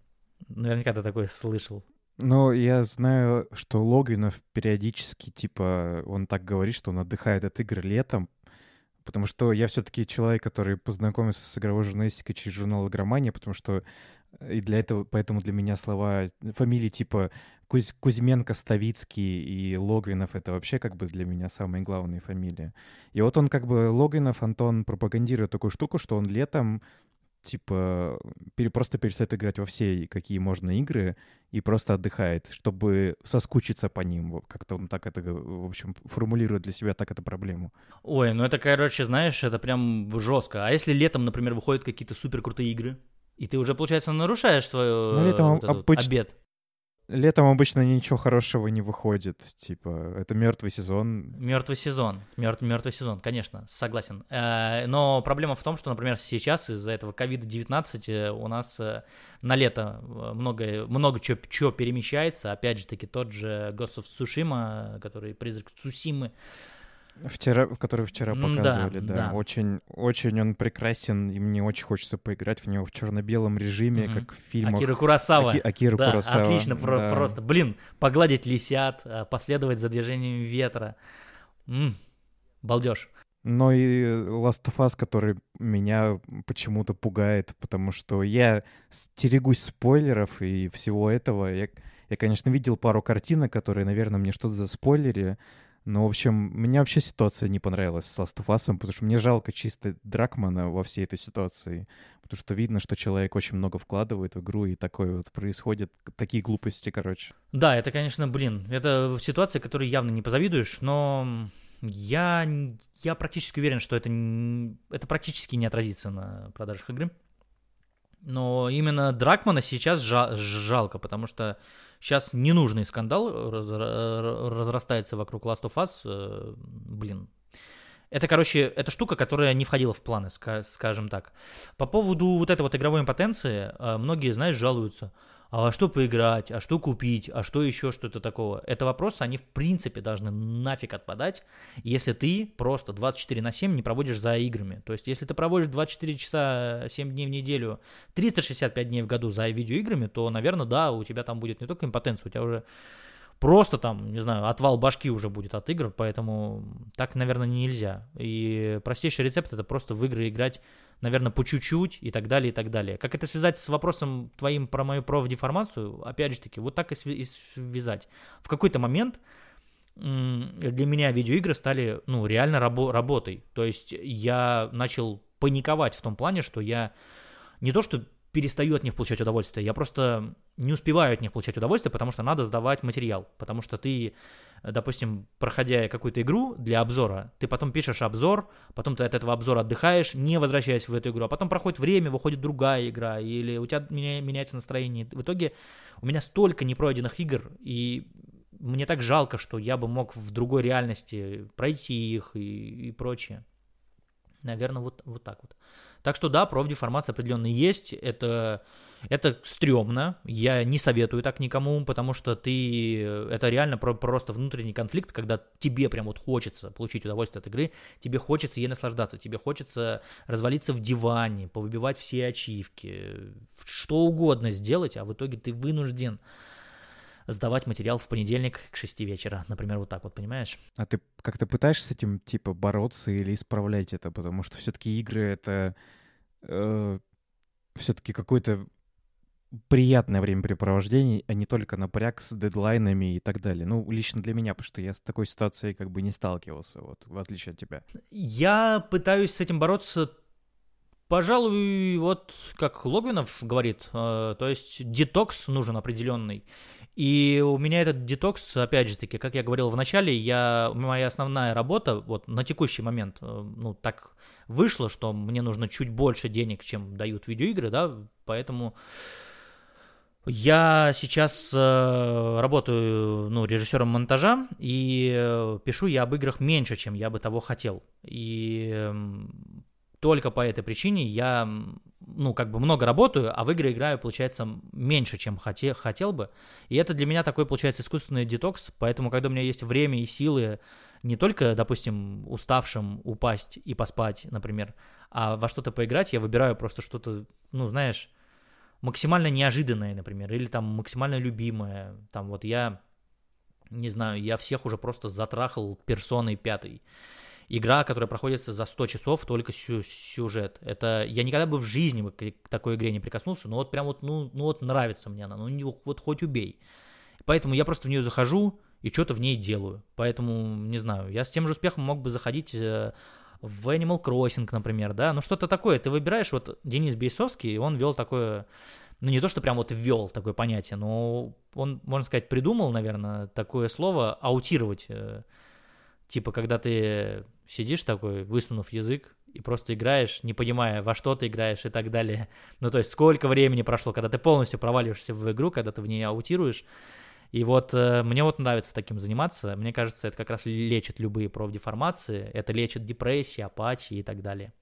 Наверняка ты такое слышал. Но я знаю, что Логвинов периодически, типа, он так говорит, что он отдыхает от игр летом, потому что я все-таки человек, который познакомился с игровой журналистикой через журнал «Игромания», потому что э, и для этого, поэтому для меня слова, фамилии типа Куз, Кузьменко, Ставицкий и Логвинов — это вообще как бы для меня самые главные фамилии. И вот он как бы, Логвинов, Антон, пропагандирует такую штуку, что он летом типа пере, просто перестает играть во все, какие можно игры, и просто отдыхает, чтобы соскучиться по ним. Как-то он так это, в общем, формулирует для себя так эту проблему. Ой, ну это, короче, знаешь, это прям жестко. А если летом, например, выходят какие-то супер крутые игры, и ты уже, получается, нарушаешь свой ну, летом вот обыч... обед. Летом обычно ничего хорошего не выходит. Типа, это мертвый сезон. Мертвый сезон. Мертв, мертвый сезон, конечно, согласен. Э, но проблема в том, что, например, сейчас из-за этого ковида-19 э, у нас э, на лето много, много чего, чего перемещается. Опять же таки, тот же Ghost of Tsushima, который призрак Цусимы, Вчера, который вчера показывали, да, да. да. Очень, очень он прекрасен, и мне очень хочется поиграть в него в черно-белом режиме, угу. как в фильмах. Акира Курасава. Аки, Акира да, Курасава. Отлично, да. Про- просто, блин, погладить лисят, а, последовать за движением ветра. М-м, балдеж. Но и Last of Us, который меня почему-то пугает, потому что я стерегусь спойлеров и всего этого. Я, я конечно, видел пару картинок, которые, наверное, мне что-то заспойлерили, ну, в общем, мне вообще ситуация не понравилась с Last of Us, потому что мне жалко чисто Дракмана во всей этой ситуации, потому что видно, что человек очень много вкладывает в игру, и такое вот происходит, такие глупости, короче. Да, это, конечно, блин, это ситуация, которой явно не позавидуешь, но я, я практически уверен, что это, это практически не отразится на продажах игры. Но именно Дракмана сейчас жал, жалко, потому что сейчас ненужный скандал раз, разрастается вокруг Last of Us. Э, блин. Это, короче, это штука, которая не входила в планы, скажем так. По поводу вот этой вот игровой импотенции, э, многие, знаешь, жалуются – а что поиграть, а что купить, а что еще что-то такого. Это вопросы, они в принципе должны нафиг отпадать, если ты просто 24 на 7 не проводишь за играми. То есть, если ты проводишь 24 часа 7 дней в неделю, 365 дней в году за видеоиграми, то, наверное, да, у тебя там будет не только импотенция, у тебя уже просто там, не знаю, отвал башки уже будет от игр, поэтому так, наверное, нельзя. И простейший рецепт это просто в игры играть наверное, по чуть-чуть и так далее, и так далее. Как это связать с вопросом твоим про мою профдеформацию? Опять же таки, вот так и связать. В какой-то момент для меня видеоигры стали, ну, реально рабо- работой. То есть я начал паниковать в том плане, что я не то что перестаю от них получать удовольствие. Я просто не успеваю от них получать удовольствие, потому что надо сдавать материал. Потому что ты, допустим, проходя какую-то игру для обзора, ты потом пишешь обзор, потом ты от этого обзора отдыхаешь, не возвращаясь в эту игру, а потом проходит время, выходит другая игра, или у тебя меняется настроение. В итоге у меня столько непройденных игр, и мне так жалко, что я бы мог в другой реальности пройти их и, и прочее. Наверное, вот, вот так вот. Так что да, профдеформация определенно есть. Это, это стрёмно. Я не советую так никому, потому что ты... Это реально про, просто внутренний конфликт, когда тебе прям вот хочется получить удовольствие от игры, тебе хочется ей наслаждаться, тебе хочется развалиться в диване, повыбивать все ачивки, что угодно сделать, а в итоге ты вынужден сдавать материал в понедельник к 6 вечера, например, вот так вот, понимаешь? А ты как-то пытаешься с этим, типа, бороться или исправлять это? Потому что все-таки игры — это э, все-таки какое-то приятное времяпрепровождение, а не только напряг с дедлайнами и так далее. Ну, лично для меня, потому что я с такой ситуацией как бы не сталкивался, вот, в отличие от тебя. Я пытаюсь с этим бороться Пожалуй, вот как Логвинов говорит, э, то есть детокс нужен определенный. И у меня этот детокс, опять же таки, как я говорил в начале, я, моя основная работа, вот на текущий момент, э, ну, так вышло, что мне нужно чуть больше денег, чем дают видеоигры, да, поэтому я сейчас э, работаю, ну, режиссером монтажа, и э, пишу я об играх меньше, чем я бы того хотел. И э, только по этой причине я ну, как бы много работаю, а в игры играю, получается, меньше, чем хоте, хотел бы. И это для меня такой, получается, искусственный детокс, поэтому, когда у меня есть время и силы не только, допустим, уставшим упасть и поспать, например, а во что-то поиграть, я выбираю просто что-то, ну, знаешь, максимально неожиданное, например, или там максимально любимое. Там вот я, не знаю, я всех уже просто затрахал персоной пятой игра, которая проходится за 100 часов, только сю сюжет. Это я никогда бы в жизни бы к такой игре не прикоснулся, но вот прям вот, ну, ну вот нравится мне она, ну вот хоть убей. Поэтому я просто в нее захожу и что-то в ней делаю. Поэтому, не знаю, я с тем же успехом мог бы заходить э, в Animal Crossing, например, да, ну что-то такое. Ты выбираешь, вот Денис Бейсовский, он вел такое, ну не то, что прям вот ввел такое понятие, но он, можно сказать, придумал, наверное, такое слово аутировать. Э, типа, когда ты сидишь такой, высунув язык, и просто играешь, не понимая, во что ты играешь и так далее. <laughs> Ну, то есть, сколько времени прошло, когда ты полностью проваливаешься в игру, когда ты в ней аутируешь. И вот э, мне вот нравится таким заниматься. Мне кажется, это как раз лечит любые профдеформации. Это лечит депрессии, апатии и так далее.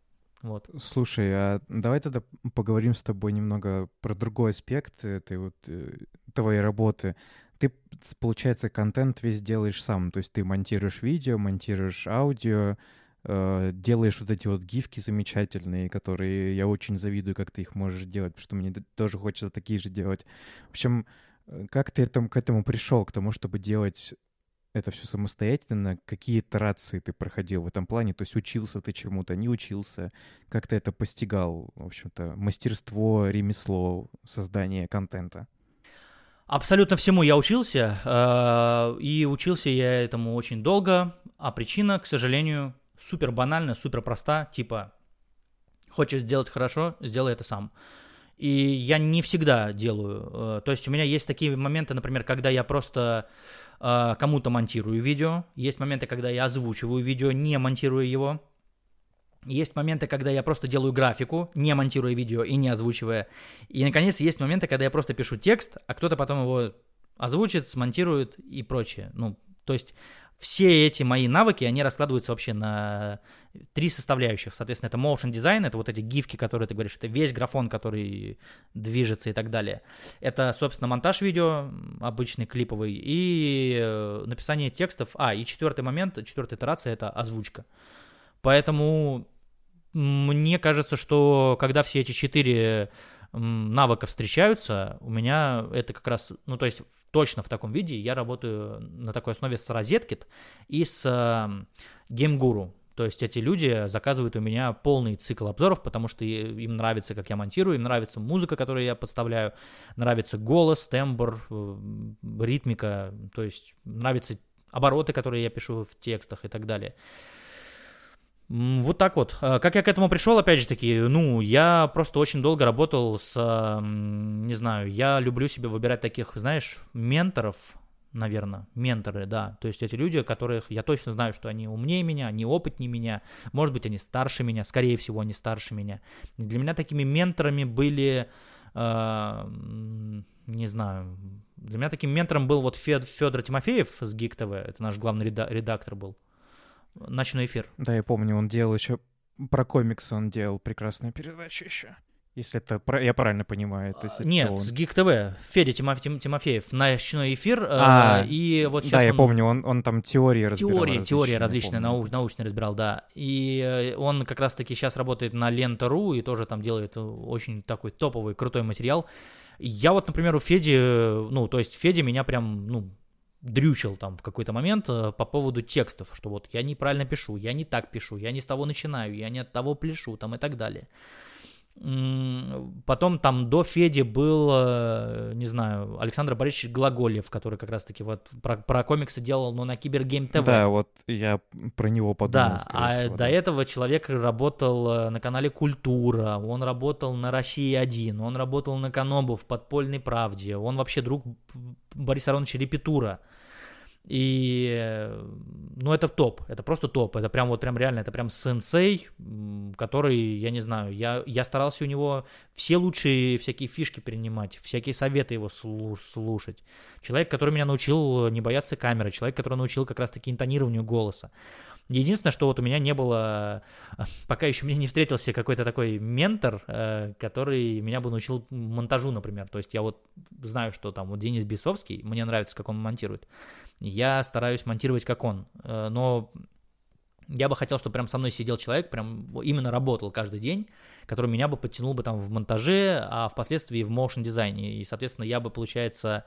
Вот. Слушай, а давай тогда поговорим с тобой немного про другой аспект этой вот э, твоей работы ты, получается, контент весь делаешь сам, то есть ты монтируешь видео, монтируешь аудио, э, делаешь вот эти вот гифки замечательные, которые я очень завидую, как ты их можешь делать, потому что мне тоже хочется такие же делать. В общем, э, как ты этому, к этому пришел, к тому, чтобы делать это все самостоятельно? Какие итерации ты проходил в этом плане? То есть учился ты чему-то, не учился? Как ты это постигал, в общем-то, мастерство, ремесло создания контента? Абсолютно всему я учился, э, и учился я этому очень долго, а причина, к сожалению, супер банальна, супер проста, типа, хочешь сделать хорошо, сделай это сам. И я не всегда делаю. Э, то есть у меня есть такие моменты, например, когда я просто э, кому-то монтирую видео, есть моменты, когда я озвучиваю видео, не монтируя его, есть моменты, когда я просто делаю графику, не монтируя видео и не озвучивая. И, наконец, есть моменты, когда я просто пишу текст, а кто-то потом его озвучит, смонтирует и прочее. Ну, то есть все эти мои навыки, они раскладываются вообще на три составляющих. Соответственно, это motion design, это вот эти гифки, которые ты говоришь, это весь графон, который движется и так далее. Это, собственно, монтаж видео, обычный клиповый, и э, написание текстов. А, и четвертый момент, четвертая итерация, это озвучка. Поэтому мне кажется, что когда все эти четыре навыка встречаются, у меня это как раз, ну то есть точно в таком виде я работаю на такой основе с Rosetkit и с Game Guru. То есть эти люди заказывают у меня полный цикл обзоров, потому что им нравится, как я монтирую, им нравится музыка, которую я подставляю, нравится голос, тембр, ритмика, то есть нравятся обороты, которые я пишу в текстах и так далее. Вот так вот. А, как я к этому пришел, опять же таки, ну, я просто очень долго работал с, не знаю, я люблю себе выбирать таких, знаешь, менторов, наверное, менторы, да. То есть эти люди, которых я точно знаю, что они умнее меня, они опытнее меня, может быть, они старше меня, скорее всего, они старше меня. Для меня такими менторами были, э, не знаю, для меня таким ментором был вот Фед, Федор Тимофеев с Geek TV, это наш главный редактор был. Ночной эфир. Да, я помню, он делал еще про комиксы, он делал прекрасную передачу еще. Если это я правильно понимаю. То есть Нет, он... с Гик ТВ. Федя Тимоф... Тимофеев. Ночной эфир. Э, а, э, и вот сейчас Да, он... я помню, он, он там теории разбирал. Теории, теории различные, нау... научные разбирал, да. И э, он как раз-таки сейчас работает на Лента.ру и тоже там делает очень такой топовый, крутой материал. Я вот, например, у Феди, ну, то есть Федя меня прям, ну, дрючил там в какой-то момент по поводу текстов, что вот я неправильно пишу, я не так пишу, я не с того начинаю, я не от того пляшу там и так далее. Потом там до Феди был, э, не знаю, Александр Борисович Глаголев, который как раз-таки вот про, про комиксы делал, но на Кибергейм ТВ. Да, вот я про него подумал. Да, а всего, до да. этого человек работал э, на канале Культура, он работал на России 1, он работал на Канобу в Подпольной Правде, он вообще друг Бориса Ароновича Репетура. И, ну, это топ, это просто топ, это прям вот прям реально, это прям сенсей, который, я не знаю, я, я старался у него все лучшие всякие фишки принимать, всякие советы его слушать. Человек, который меня научил не бояться камеры, человек, который научил как раз-таки интонированию голоса. Единственное, что вот у меня не было, <laughs> пока еще мне не встретился какой-то такой ментор, э, который меня бы научил монтажу, например. То есть я вот знаю, что там вот Денис Бесовский, мне нравится, как он монтирует. Я стараюсь монтировать, как он. Э, но я бы хотел, чтобы прям со мной сидел человек, прям именно работал каждый день, который меня бы подтянул бы там в монтаже, а впоследствии в моушен дизайне. И, соответственно, я бы, получается,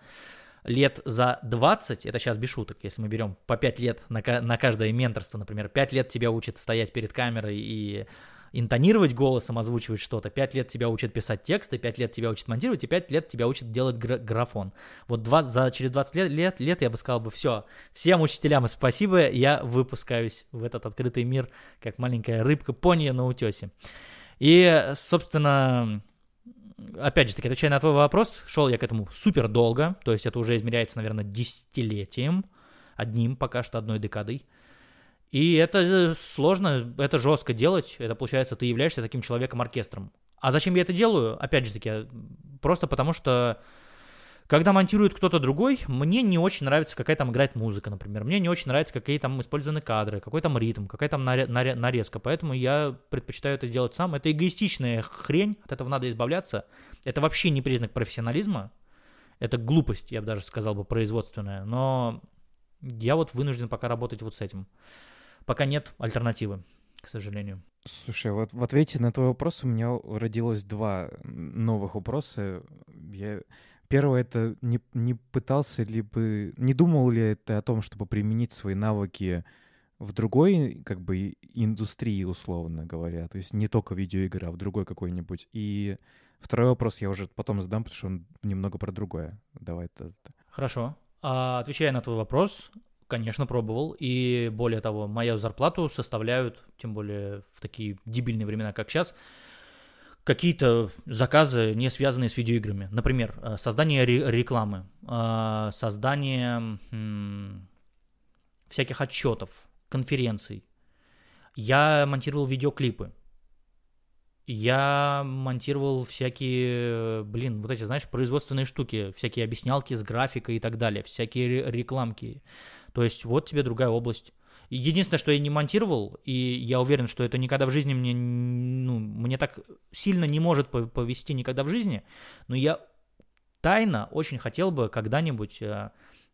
лет за 20, это сейчас без шуток, если мы берем по 5 лет на, на каждое менторство, например, 5 лет тебя учат стоять перед камерой и интонировать голосом, озвучивать что-то, 5 лет тебя учат писать тексты, 5 лет тебя учат монтировать, и 5 лет тебя учат делать гра- графон. Вот 20, за, через 20 лет, лет, лет я бы сказал бы, все, всем учителям спасибо, я выпускаюсь в этот открытый мир, как маленькая рыбка пони на утесе. И, собственно, опять же таки, отвечая на твой вопрос, шел я к этому супер долго, то есть это уже измеряется, наверное, десятилетием, одним пока что, одной декадой. И это э, сложно, это жестко делать, это получается, ты являешься таким человеком-оркестром. А зачем я это делаю? Опять же таки, просто потому что когда монтирует кто-то другой, мне не очень нравится, какая там играет музыка, например. Мне не очень нравится, какие там использованы кадры, какой там ритм, какая там нарезка. Поэтому я предпочитаю это делать сам. Это эгоистичная хрень, от этого надо избавляться. Это вообще не признак профессионализма. Это глупость, я бы даже сказал бы, производственная. Но я вот вынужден пока работать вот с этим. Пока нет альтернативы, к сожалению. Слушай, вот в ответе на твой вопрос у меня родилось два новых вопроса. Я Первое, это не, не пытался ли бы, не думал ли ты о том, чтобы применить свои навыки в другой, как бы, индустрии, условно говоря, то есть не только видеоигры, а в другой какой-нибудь. И второй вопрос я уже потом задам, потому что он немного про другое. Давай это. Хорошо. А, отвечая на твой вопрос, конечно, пробовал. И более того, мою зарплату составляют, тем более в такие дебильные времена, как сейчас, какие-то заказы, не связанные с видеоиграми. Например, э, создание рекламы, э, создание всяких отчетов, конференций. Я монтировал видеоклипы. Я монтировал всякие, блин, вот эти, знаешь, производственные штуки, всякие объяснялки с графикой и так далее, всякие рекламки. То есть вот тебе другая область. Единственное, что я не монтировал, и я уверен, что это никогда в жизни мне, ну, мне так сильно не может повести никогда в жизни, но я тайно очень хотел бы когда-нибудь э,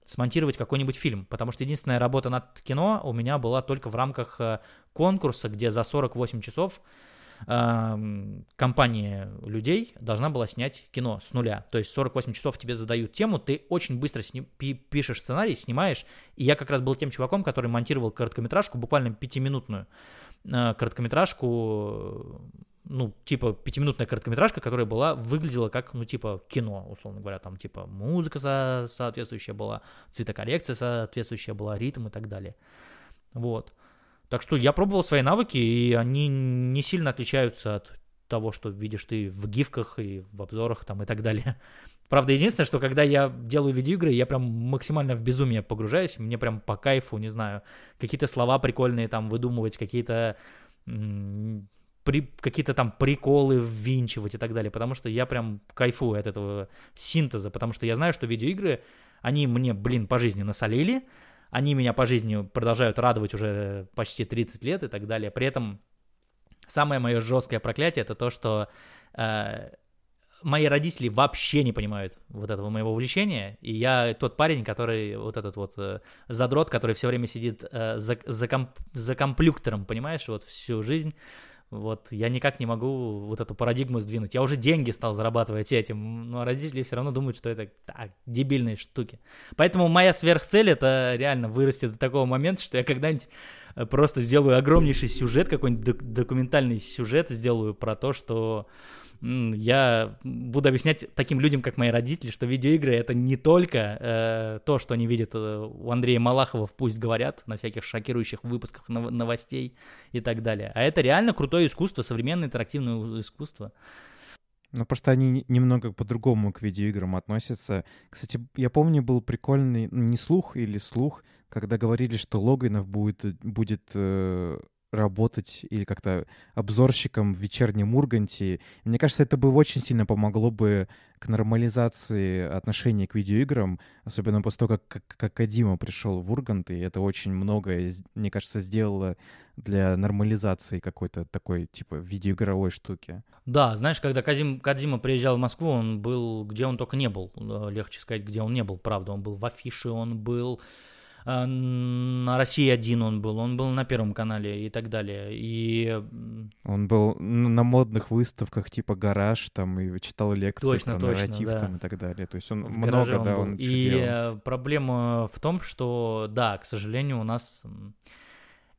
смонтировать какой-нибудь фильм, потому что единственная работа над кино у меня была только в рамках э, конкурса, где за 48 часов компания людей должна была снять кино с нуля. То есть 48 часов тебе задают тему, ты очень быстро сни- пишешь сценарий, снимаешь. И я как раз был тем чуваком, который монтировал короткометражку, буквально пятиминутную э, короткометражку, ну, типа, пятиминутная короткометражка, которая была, выглядела как, ну, типа, кино, условно говоря, там, типа, музыка со- соответствующая была, цветокоррекция соответствующая была, ритм и так далее. Вот. Так что я пробовал свои навыки, и они не сильно отличаются от того, что видишь ты в гифках и в обзорах там и так далее. <laughs> Правда, единственное, что когда я делаю видеоигры, я прям максимально в безумие погружаюсь, мне прям по кайфу, не знаю, какие-то слова прикольные там выдумывать, какие-то при, какие-то там приколы ввинчивать и так далее, потому что я прям кайфую от этого синтеза, потому что я знаю, что видеоигры, они мне, блин, по жизни насолили, они меня по жизни продолжают радовать уже почти 30 лет и так далее. При этом самое мое жесткое проклятие это то, что э, мои родители вообще не понимают вот этого моего увлечения, и я тот парень, который, вот этот вот э, задрот, который все время сидит э, за, за, комп, за комплюктором, понимаешь, вот всю жизнь, вот я никак не могу вот эту парадигму сдвинуть. Я уже деньги стал зарабатывать этим, но родители все равно думают, что это так, дебильные штуки. Поэтому моя сверхцель это реально вырасти до такого момента, что я когда-нибудь э, просто сделаю огромнейший сюжет, какой-нибудь документальный сюжет сделаю про то, что я буду объяснять таким людям, как мои родители, что видеоигры это не только э, то, что они видят э, у Андрея Малахова «Пусть говорят» на всяких шокирующих выпусках нов- новостей и так далее, а это реально крутое искусство, современное интерактивное искусство. Ну, просто они немного по-другому к видеоиграм относятся. Кстати, я помню, был прикольный, ну, не слух или слух, когда говорили, что Логвинов будет, будет э, работать или как-то обзорщиком в вечернем Урганте. Мне кажется, это бы очень сильно помогло бы к нормализации отношений к видеоиграм, особенно после того, как, как, как Кадима пришел в Ургант, и это очень многое, мне кажется, сделало для нормализации какой-то такой, типа, видеоигровой штуки. Да, знаешь, когда Кадим, Кадима приезжал в Москву, он был, где он только не был, э, легче сказать, где он не был, правда, он был в Афише, он был на России один он был, он был на Первом канале и так далее. И... Он был на модных выставках типа «Гараж», там, и читал лекции точно, про точно, нарратив да. там и так далее. То есть он в много, он да, был. он И делал. проблема в том, что, да, к сожалению, у нас...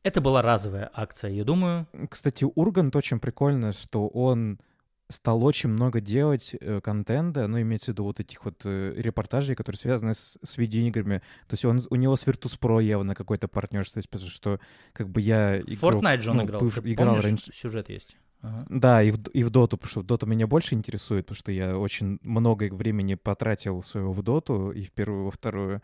Это была разовая акция, я думаю. Кстати, Ургант очень прикольно, что он стал очень много делать э, контента, ну, имеется в виду вот этих вот э, репортажей, которые связаны с, с видеоиграми. То есть он, у него с Virtus.pro явно какое-то партнерство есть, потому что как бы я... Играл, Fortnite же он ну, играл, пыв, играл Помнишь, раньше. сюжет есть. Ага. Да, и в, и в доту, потому что дота меня больше интересует, потому что я очень много времени потратил своего в доту, и в первую, во вторую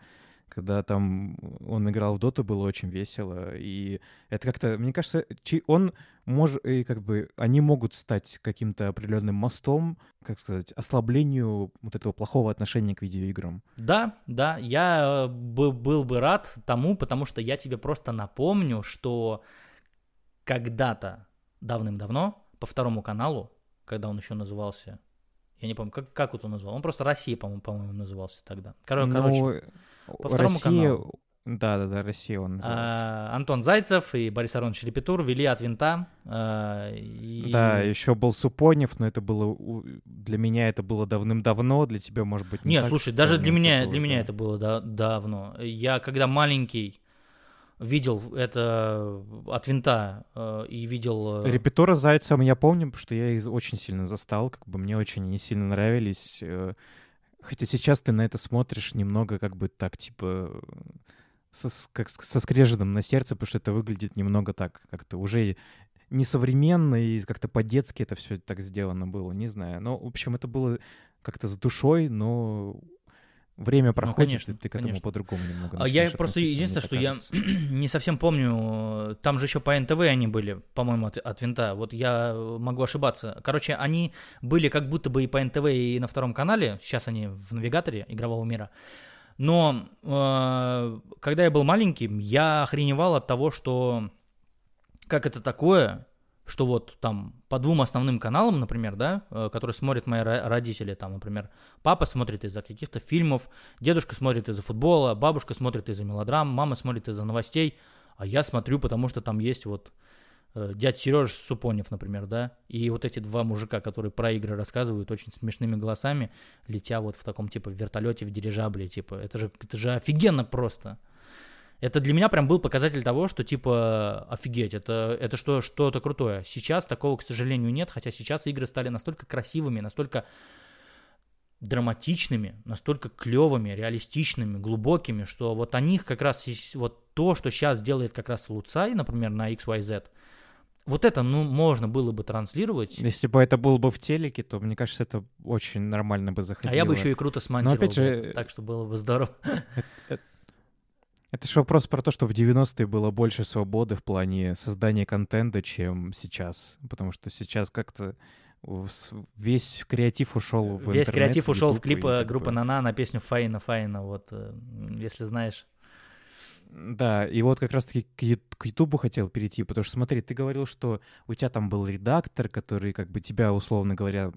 когда там он играл в доту, было очень весело. И это как-то, мне кажется, он может, и как бы, они могут стать каким-то определенным мостом, как сказать, ослаблению вот этого плохого отношения к видеоиграм. Да, да, я э, был бы рад тому, потому что я тебе просто напомню, что когда-то, давным-давно, по второму каналу, когда он еще назывался я не помню, как, как вот он назвал. Он просто Россия, по-моему, по-моему, назывался тогда. Ну, короче, по второму Россия... каналу. Да, да, да, Россия он назывался. А, Антон Зайцев и Борис Аронович Репетур вели от винта. А, и... Да, еще был Супонев, но это было для меня это было давным-давно, для тебя, может быть, не Нет, слушай, даже для меня, было, для да. меня это было да, давно. Я когда маленький видел это от винта э, и видел... Э, Репетора Зайцем я помню, потому что я их очень сильно застал, как бы мне очень не сильно нравились. Э, хотя сейчас ты на это смотришь немного как бы так, типа, со, как, со скрежетом на сердце, потому что это выглядит немного так, как-то уже несовременно и как-то по-детски это все так сделано было, не знаю. Но, в общем, это было как-то с душой, но Время ну, проходит, ну, конечно, ты к этому по-другому немного а Я просто единственное, что кажется. я <clears throat> не совсем помню, там же еще по НТВ они были, по-моему, от, от винта. Вот я могу ошибаться. Короче, они были как будто бы и по НТВ, и на втором канале. Сейчас они в навигаторе игрового мира. Но э, когда я был маленьким, я охреневал от того, что как это такое, что вот там по двум основным каналам, например, да, э, которые смотрят мои родители, там, например, папа смотрит из-за каких-то фильмов, дедушка смотрит из-за футбола, бабушка смотрит из-за мелодрам, мама смотрит из-за новостей, а я смотрю, потому что там есть вот дядь Сереж Супонев, например, да, и вот эти два мужика, которые про игры рассказывают очень смешными голосами, летя вот в таком, типа, вертолете, в дирижабле, типа, это же, это же офигенно просто. Это для меня прям был показатель того, что типа офигеть, это, это что, что-то крутое. Сейчас такого, к сожалению, нет, хотя сейчас игры стали настолько красивыми, настолько драматичными, настолько клевыми, реалистичными, глубокими, что вот о них как раз вот то, что сейчас делает как раз Луцай, например, на XYZ, вот это, ну, можно было бы транслировать. Если бы это было бы в телеке, то, мне кажется, это очень нормально бы заходило. А я бы еще и круто смонтировал. Но опять же... Так что было бы здорово. <laughs> Это, это же вопрос про то, что в 90-е было больше свободы в плане создания контента, чем сейчас. Потому что сейчас как-то весь креатив ушел в Весь креатив ушел в клип э, группы Нана на песню Фаина Фаина, вот, э, если знаешь. Да, и вот как раз-таки к Ютубу хотел перейти, потому что смотри, ты говорил, что у тебя там был редактор, который как бы тебя, условно говоря,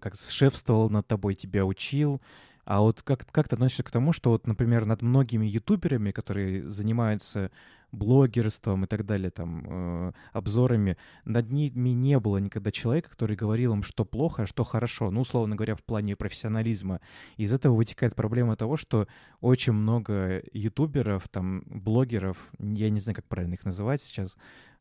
как шефствовал над тобой, тебя учил, а вот как, как ты относишься к тому, что вот, например, над многими ютуберами, которые занимаются блогерством и так далее, там, э, обзорами, над ними не было никогда человека, который говорил им, что плохо, а что хорошо, ну, условно говоря, в плане профессионализма. Из этого вытекает проблема того, что очень много ютуберов, там, блогеров, я не знаю, как правильно их называть сейчас,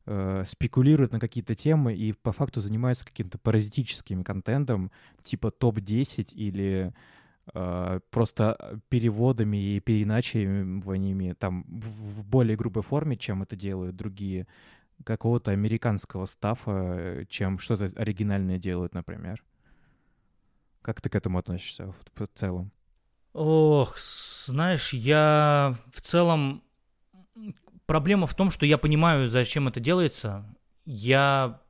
э, спекулируют на какие-то темы и по факту занимаются каким-то паразитическим контентом, типа топ-10 или просто переводами и переиначиваниями там в более грубой форме, чем это делают другие, какого-то американского стафа, чем что-то оригинальное делают, например. Как ты к этому относишься в, в целом? Ох, знаешь, я в целом... Проблема в том, что я понимаю, зачем это делается. Я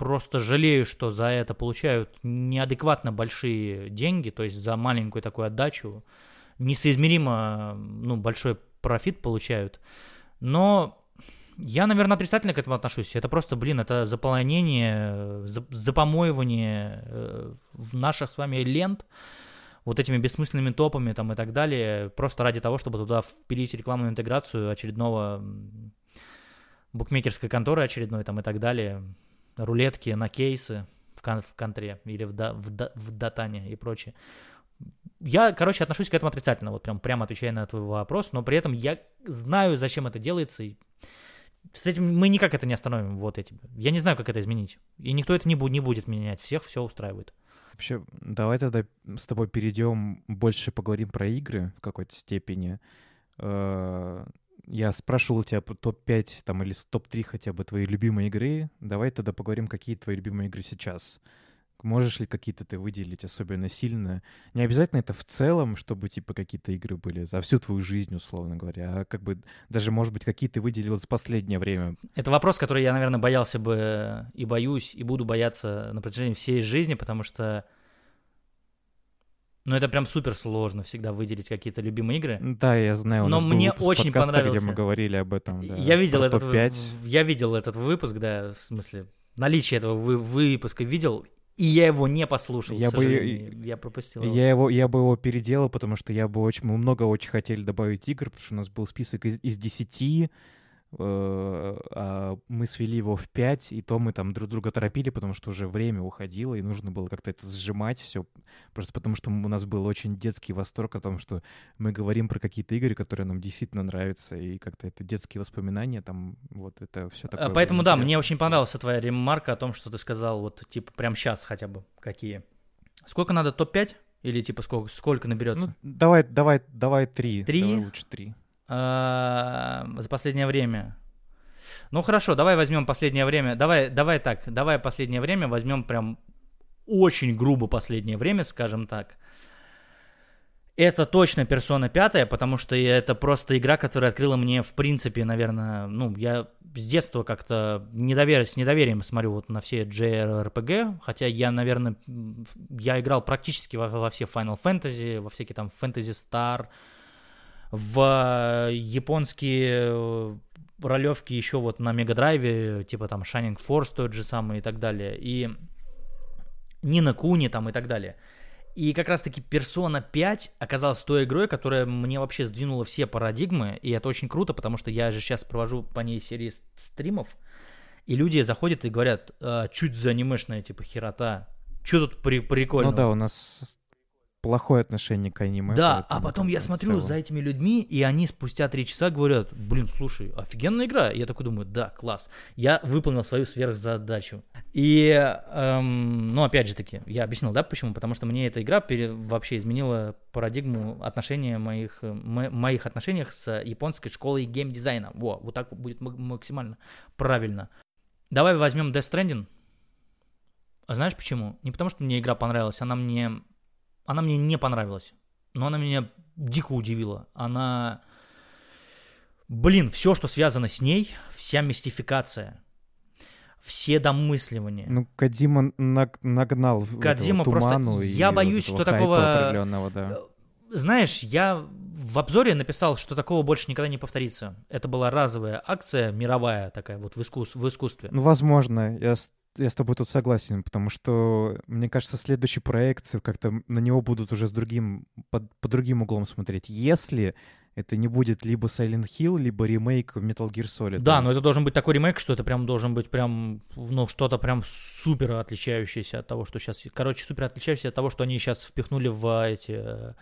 просто жалею, что за это получают неадекватно большие деньги, то есть за маленькую такую отдачу несоизмеримо ну, большой профит получают. Но я, наверное, отрицательно к этому отношусь. Это просто, блин, это заполнение, запомоивание э, в наших с вами лент вот этими бессмысленными топами там и так далее, просто ради того, чтобы туда впилить рекламную интеграцию очередного букмекерской конторы очередной там и так далее рулетки на кейсы в, кон в контре или в, да в, да в датане и прочее. Я, короче, отношусь к этому отрицательно, вот прям прямо отвечая на твой вопрос, но при этом я знаю, зачем это делается, и с этим мы никак это не остановим, вот эти. Я не знаю, как это изменить. И никто это не, бу- не будет менять, всех все устраивает. Вообще, давай тогда с тобой перейдем, больше поговорим про игры в какой-то степени. Э, я спрашивал тебя топ-5 там, или топ-3 хотя бы твои любимые игры. Давай тогда поговорим, какие твои любимые игры сейчас. Можешь ли какие-то ты выделить особенно сильно? Не обязательно это в целом, чтобы типа какие-то игры были за всю твою жизнь, условно говоря, а как бы даже, может быть, какие ты выделил за последнее время. Это вопрос, который я, наверное, боялся бы и боюсь, и буду бояться на протяжении всей жизни, потому что но это прям супер сложно всегда выделить какие-то любимые игры. Да, я знаю. У Но мне очень подкаста, понравился. где мы говорили об этом. Да, я видел этот. В, я видел этот выпуск, да, в смысле наличие этого вы, выпуска видел, и я его не послушал. Я бы, я пропустил. Его. Я его, я бы его переделал, потому что я бы очень, мы много очень хотели добавить игр, потому что у нас был список из, из 10 Э, а мы свели его в 5, и то мы там друг друга торопили, потому что уже время уходило, и нужно было как-то это сжимать все, просто потому что у нас был очень детский восторг о том, что мы говорим про какие-то игры, которые нам действительно нравятся, и как-то это детские воспоминания, там вот это все такое. А, поэтому да, мне очень понравилась твоя ремарка о том, что ты сказал, вот типа прям сейчас хотя бы какие. Сколько надо, топ-5? Или типа сколько, сколько наберется? Ну, давай, давай, давай три. Три? Давай лучше три. А, за последнее время. Ну хорошо, давай возьмем последнее время. Давай, давай так, давай последнее время возьмем прям очень грубо последнее время, скажем так. Это точно персона пятая, потому что это просто игра, которая открыла мне, в принципе, наверное, ну, я с детства как-то недовер... с недоверием смотрю вот на все JRPG, хотя я, наверное, я играл практически во, во все Final Fantasy, во всякие там Fantasy Star, в э, японские э, ролевки еще вот на Мегадрайве, типа там Shining Force тот же самый и так далее, и Нина Куни там и так далее. И как раз-таки Persona 5 оказалась той игрой, которая мне вообще сдвинула все парадигмы, и это очень круто, потому что я же сейчас провожу по ней серии стримов, и люди заходят и говорят, а, чуть за анимешная, типа, херота, что тут при прикольно? Ну да, у нас плохое отношение к аниме. Да, а потом я смотрю за этими людьми, и они спустя три часа говорят, блин, слушай, офигенная игра. Я такой думаю, да, класс. Я выполнил свою сверхзадачу. И, эм, ну, опять же таки, я объяснил, да, почему? Потому что мне эта игра пере, вообще изменила парадигму отношения моих, э, мо, моих отношениях с японской школой геймдизайна. Во, вот так будет максимально правильно. Давай возьмем Death Stranding. А знаешь почему? Не потому, что мне игра понравилась, она мне она мне не понравилась, но она меня дико удивила. Она... Блин, все, что связано с ней, вся мистификация, все домысливания. Ну, Кадима нагнал Кадима просто... Я боюсь, вот что такого... Да. Э, знаешь, я в обзоре написал, что такого больше никогда не повторится. Это была разовая акция, мировая такая вот в, искус... в искусстве. Ну, возможно. Я я с тобой тут согласен, потому что, мне кажется, следующий проект, как-то на него будут уже с другим, под, по другим углом смотреть. Если это не будет либо Silent Hill, либо ремейк в Metal Gear Solid. Да, но это должен быть такой ремейк, что это прям должен быть прям, ну, что-то прям супер отличающееся от того, что сейчас... Короче, супер отличающееся от того, что они сейчас впихнули в эти э,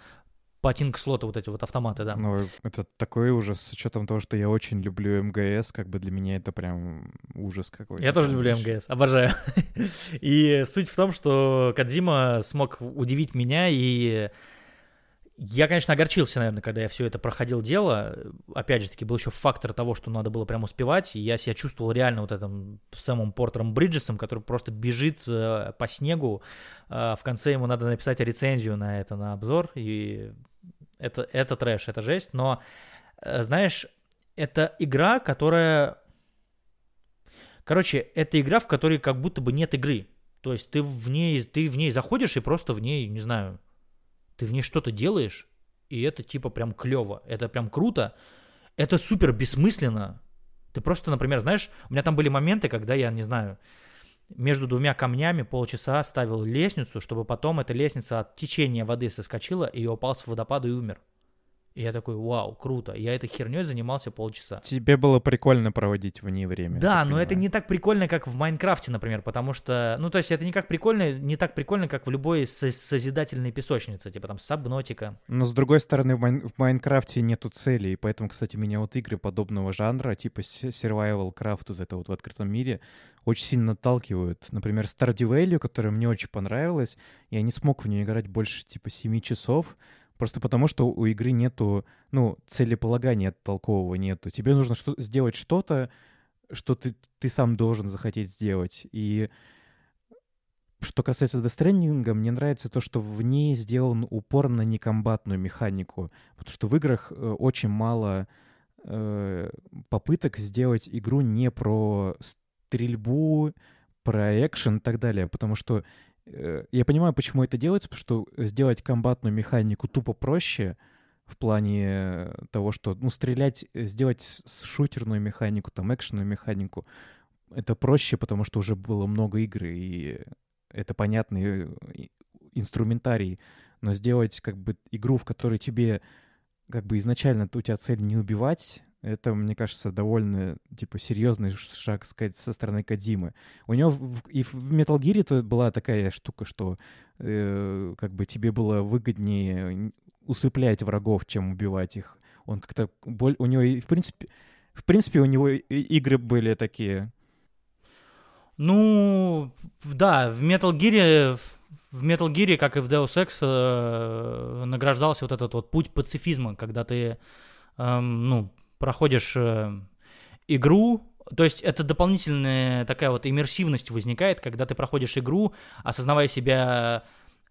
патинг слота, вот эти вот автоматы, да. Ну, это такой ужас, с учетом того, что я очень люблю МГС, как бы для меня это прям ужас какой-то. Я тоже люблю МГС, обожаю. И суть в том, что Кадзима смог удивить меня, и я, конечно, огорчился, наверное, когда я все это проходил дело. Опять же таки, был еще фактор того, что надо было прям успевать, и я себя чувствовал реально вот этим самым Портером Бриджесом, который просто бежит э, по снегу. Э, в конце ему надо написать рецензию на это, на обзор, и это, это трэш, это жесть, но, э, знаешь, это игра, которая... Короче, это игра, в которой как будто бы нет игры. То есть ты в ней, ты в ней заходишь и просто в ней, не знаю, ты в ней что-то делаешь, и это типа прям клево, это прям круто, это супер бессмысленно. Ты просто, например, знаешь, у меня там были моменты, когда я, не знаю, между двумя камнями полчаса ставил лестницу, чтобы потом эта лестница от течения воды соскочила, и упал с водопада и умер. И я такой, вау, круто. Я этой херней занимался полчаса. Тебе было прикольно проводить в ней время. Да, но это не так прикольно, как в Майнкрафте, например, потому что, ну, то есть это не как прикольно, не так прикольно, как в любой созидательной песочнице, типа там Subnautica. Но с другой стороны, в, Майн... в Майнкрафте нету цели, и поэтому, кстати, меня вот игры подобного жанра, типа Survival Craft, вот это вот в открытом мире, очень сильно отталкивают. Например, Stardew Valley, которая мне очень понравилась, я не смог в нее играть больше типа 7 часов, Просто потому, что у игры нету, ну, целеполагания толкового нету. Тебе нужно что сделать что-то, что ты, ты сам должен захотеть сделать. И что касается Stranding, мне нравится то, что в ней сделан упор на некомбатную механику. Потому что в играх э, очень мало э, попыток сделать игру не про стрельбу, про экшен и так далее. Потому что я понимаю, почему это делается, потому что сделать комбатную механику тупо проще в плане того, что, ну, стрелять, э, сделать шутерную механику, там, экшенную механику, это проще, потому что уже было много игр, и это понятный э, инструментарий. Но сделать, как бы, игру, в которой тебе, как бы, изначально у тебя цель не убивать, это, мне кажется, довольно, типа, серьезный шаг, сказать, со стороны Кадимы. У него в, и в Metal Gear то была такая штука, что э, как бы тебе было выгоднее усыплять врагов, чем убивать их. Он как-то... Боль... У него, в принципе, в принципе, у него игры были такие... Ну, да, в Metal Gear, в Metal Gear, как и в Deus Ex, э, награждался вот этот вот путь пацифизма, когда ты, э, ну, проходишь э, игру, то есть это дополнительная такая вот иммерсивность возникает, когда ты проходишь игру, осознавая себя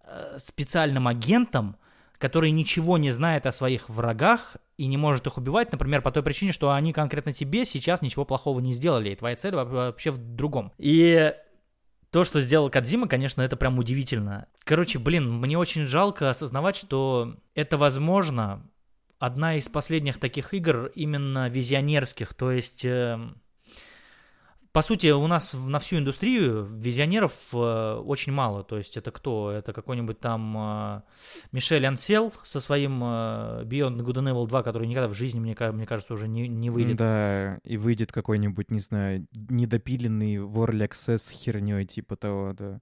э, специальным агентом, который ничего не знает о своих врагах и не может их убивать, например, по той причине, что они конкретно тебе сейчас ничего плохого не сделали, и твоя цель вообще в другом. И то, что сделал Кадзима, конечно, это прям удивительно. Короче, блин, мне очень жалко осознавать, что это возможно, одна из последних таких игр именно визионерских, то есть... Э, по сути, у нас на всю индустрию визионеров э, очень мало. То есть это кто? Это какой-нибудь там э, Мишель Ансел со своим э, Beyond Good and Evil 2, который никогда в жизни, мне, мне кажется, уже не, не выйдет. Да, и выйдет какой-нибудь, не знаю, недопиленный War Access херней типа того, да.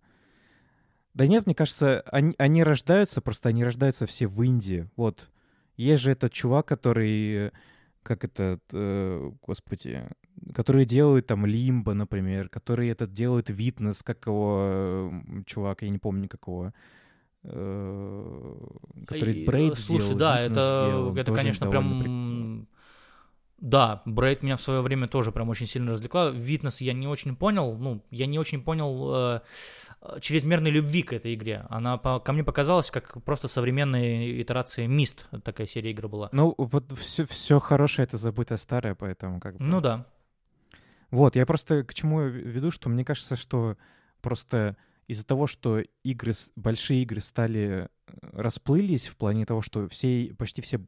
Да нет, мне кажется, они, они рождаются, просто они рождаются все в Индии. Вот. Есть же этот чувак, который, как этот, э, господи, который делает там Лимбо, например, который этот делает Витнес, как его чувак, я не помню какого. Э, который Брейд Слушай, сделал, да, это, сделал, это конечно, прям... Да, Брейд меня в свое время тоже прям очень сильно развлекла. Витнес я не очень понял, ну, я не очень понял э, чрезмерной любви к этой игре. Она по, ко мне показалась как просто современная итерация Мист, такая серия игр была. Ну, вот все, все хорошее — это забытое старое, поэтому как бы... Ну да. Вот, я просто к чему веду, что мне кажется, что просто из-за того, что игры, большие игры стали э, расплылись в плане того, что все, почти все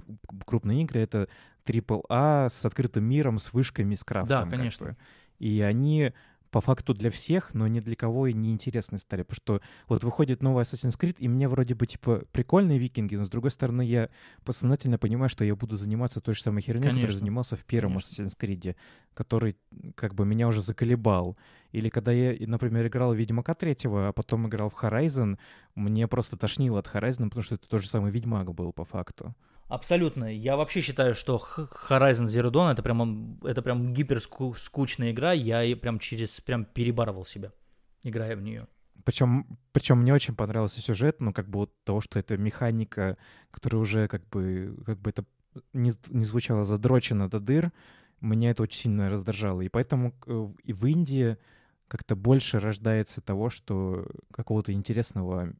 крупные игры — это AAA с открытым миром, с вышками, с крафтом. Да, конечно. Как бы. И они по факту для всех, но ни для кого и не интересны стали. Потому что вот выходит новый Assassin's Creed, и мне вроде бы типа прикольные викинги, но с другой стороны я подсознательно понимаю, что я буду заниматься той же самой херней, которой занимался в первом Конечно. Assassin's Creed, который как бы меня уже заколебал. Или когда я, например, играл в Ведьмака третьего, а потом играл в Horizon, мне просто тошнило от Horizon, потому что это тот же самый Ведьмак был по факту. Абсолютно. Я вообще считаю, что Horizon Zero Dawn это прям, это прям гиперскучная игра. Я прям через прям перебарывал себя, играя в нее. Причем, причем мне очень понравился сюжет, ну, как бы вот того, что это механика, которая уже как бы, как бы это не, не звучало задрочено до дыр, меня это очень сильно раздражало. И поэтому э, и в Индии как-то больше рождается того, что какого-то интересного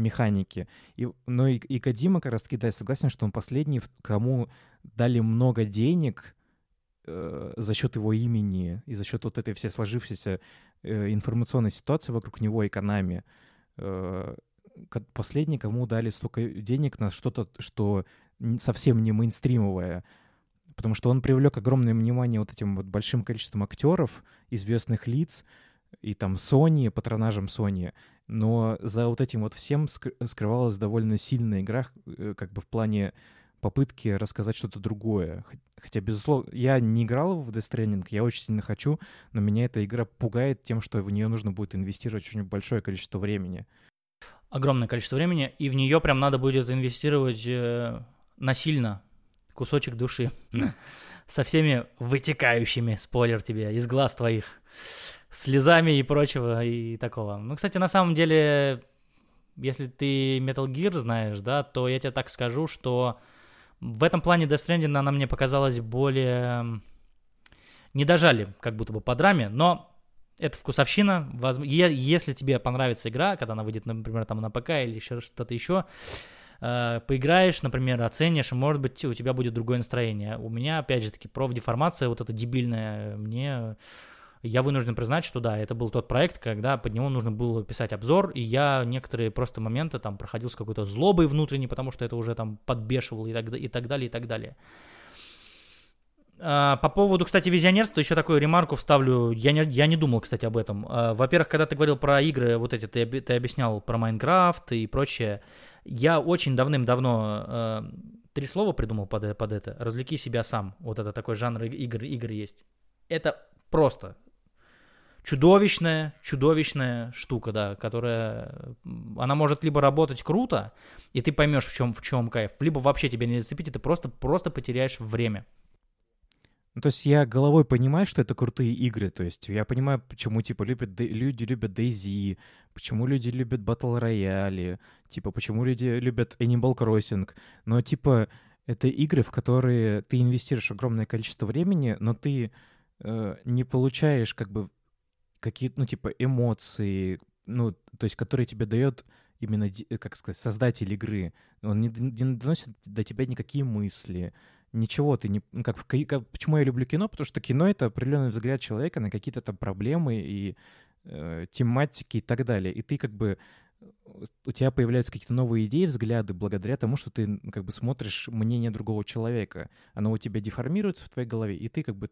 механики. И, но и, и Кадима как раз таки, да, согласен, что он последний, кому дали много денег э, за счет его имени и за счет вот этой всей сложившейся э, информационной ситуации вокруг него и Канами. Э, последний, кому дали столько денег на что-то, что совсем не мейнстримовое, потому что он привлек огромное внимание вот этим вот большим количеством актеров, известных лиц, и там Sony, патронажем Sony, но за вот этим вот всем скрывалась довольно сильная игра, э, как бы в плане попытки рассказать что-то другое. Хотя, безусловно, я не играл в Death Stranding, я очень сильно хочу, но меня эта игра пугает тем, что в нее нужно будет инвестировать очень большое количество времени. Огромное количество времени, и в нее прям надо будет инвестировать э, насильно кусочек души со всеми вытекающими, спойлер тебе, из глаз твоих слезами и прочего и такого. Ну, кстати, на самом деле, если ты Metal Gear знаешь, да, то я тебе так скажу, что в этом плане Death Stranding она мне показалась более... Не дожали, как будто бы по драме, но это вкусовщина. Если тебе понравится игра, когда она выйдет, например, там на ПК или еще что-то еще, э, поиграешь, например, оценишь, может быть, у тебя будет другое настроение. У меня, опять же таки, профдеформация вот эта дебильная, мне я вынужден признать, что да, это был тот проект, когда под него нужно было писать обзор, и я некоторые просто моменты там проходил с какой-то злобой внутренней, потому что это уже там подбешивало и так, и так далее, и так далее. А, по поводу, кстати, визионерства, еще такую ремарку вставлю. Я не, я не думал, кстати, об этом. А, во-первых, когда ты говорил про игры, вот эти, ты, ты объяснял про Майнкрафт и прочее, я очень давным-давно э, три слова придумал под, под это. Развлеки себя сам. Вот это такой жанр игр, игр есть. Это просто чудовищная, чудовищная штука, да, которая, она может либо работать круто, и ты поймешь, в чем, в чем кайф, либо вообще тебя не зацепить, и ты просто, просто потеряешь время. Ну, то есть я головой понимаю, что это крутые игры, то есть я понимаю, почему, типа, любят, люди любят DayZ, почему люди любят Battle Royale, типа, почему люди любят Animal Crossing, но, типа, это игры, в которые ты инвестируешь огромное количество времени, но ты э, не получаешь, как бы, какие-то, ну, типа, эмоции, ну, то есть, которые тебе дает именно, как сказать, создатель игры. Он не, не доносит до тебя никакие мысли, ничего ты не... Ну, как, в, как, почему я люблю кино? Потому что кино — это определенный взгляд человека на какие-то там проблемы и э, тематики и так далее. И ты как бы у тебя появляются какие-то новые идеи, взгляды благодаря тому, что ты как бы смотришь мнение другого человека. Оно у тебя деформируется в твоей голове, и ты как бы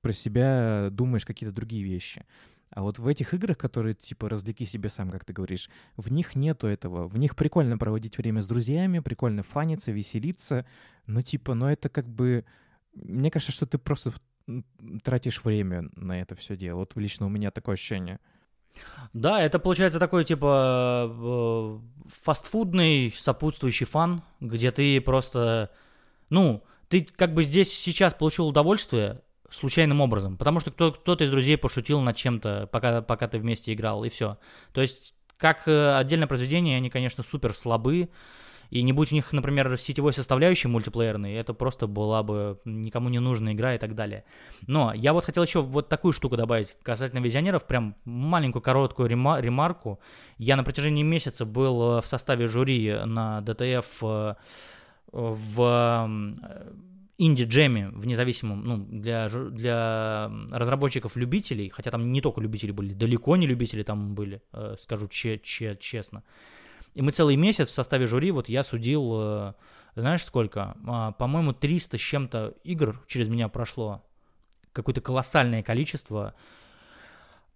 про себя думаешь какие-то другие вещи. А вот в этих играх, которые типа развлеки себе сам, как ты говоришь, в них нету этого. В них прикольно проводить время с друзьями, прикольно фаниться, веселиться, но типа, но это как бы... Мне кажется, что ты просто тратишь время на это все дело. Вот лично у меня такое ощущение. Да, это получается такой типа э, фастфудный сопутствующий фан, где ты просто, ну, ты как бы здесь сейчас получил удовольствие случайным образом, потому что кто, кто-то из друзей пошутил над чем-то, пока, пока ты вместе играл, и все. То есть, как э, отдельное произведение, они, конечно, супер слабы, и не будь у них, например, сетевой составляющей мультиплеерной, это просто была бы никому не нужная игра и так далее. Но я вот хотел еще вот такую штуку добавить касательно визионеров, прям маленькую короткую рема- ремарку. Я на протяжении месяца был э, в составе жюри на ДТФ э, в инди-джеме в независимом, ну, для, для разработчиков-любителей, хотя там не только любители были, далеко не любители там были, э, скажу че че честно. И мы целый месяц в составе жюри, вот я судил, э, знаешь сколько? А, по-моему, 300 с чем-то игр через меня прошло. Какое-то колоссальное количество.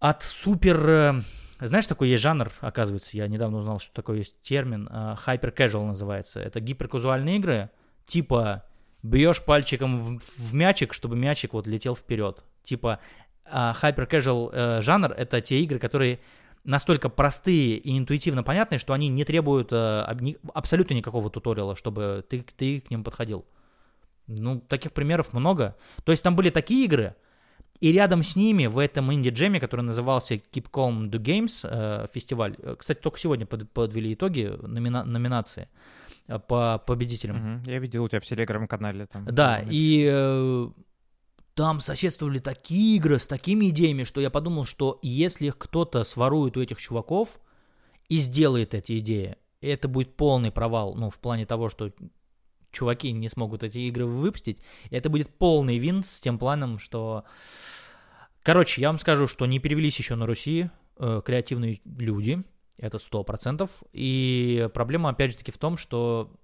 От супер... Э, знаешь, такой есть жанр, оказывается, я недавно узнал, что такой есть термин, casual называется. Это гиперказуальные игры, типа бьешь пальчиком в, в мячик, чтобы мячик вот летел вперед. Типа uh, hyper casual uh, жанр это те игры, которые настолько простые и интуитивно понятные, что они не требуют ни, абсолютно никакого туториала, чтобы ты, ты к ним подходил. Ну, таких примеров много. То есть там были такие игры, и рядом с ними в этом инди-джеме, который назывался Keep Calm Do Games, э, фестиваль, э, кстати, только сегодня под, подвели итоги номина- номинации, Э, по победителям. Угу. Я видел у тебя в телеграм-канале там. Да, и э, там соседствовали такие игры с такими идеями, что я подумал, что если кто-то сворует у этих чуваков и сделает эти идеи, это будет полный провал, ну, в плане того, что чуваки не смогут эти игры выпустить, и это будет полный вин с тем планом, что... Короче, я вам скажу, что не перевелись еще на Руси э, креативные люди, это сто процентов. И проблема, опять же таки, в том, что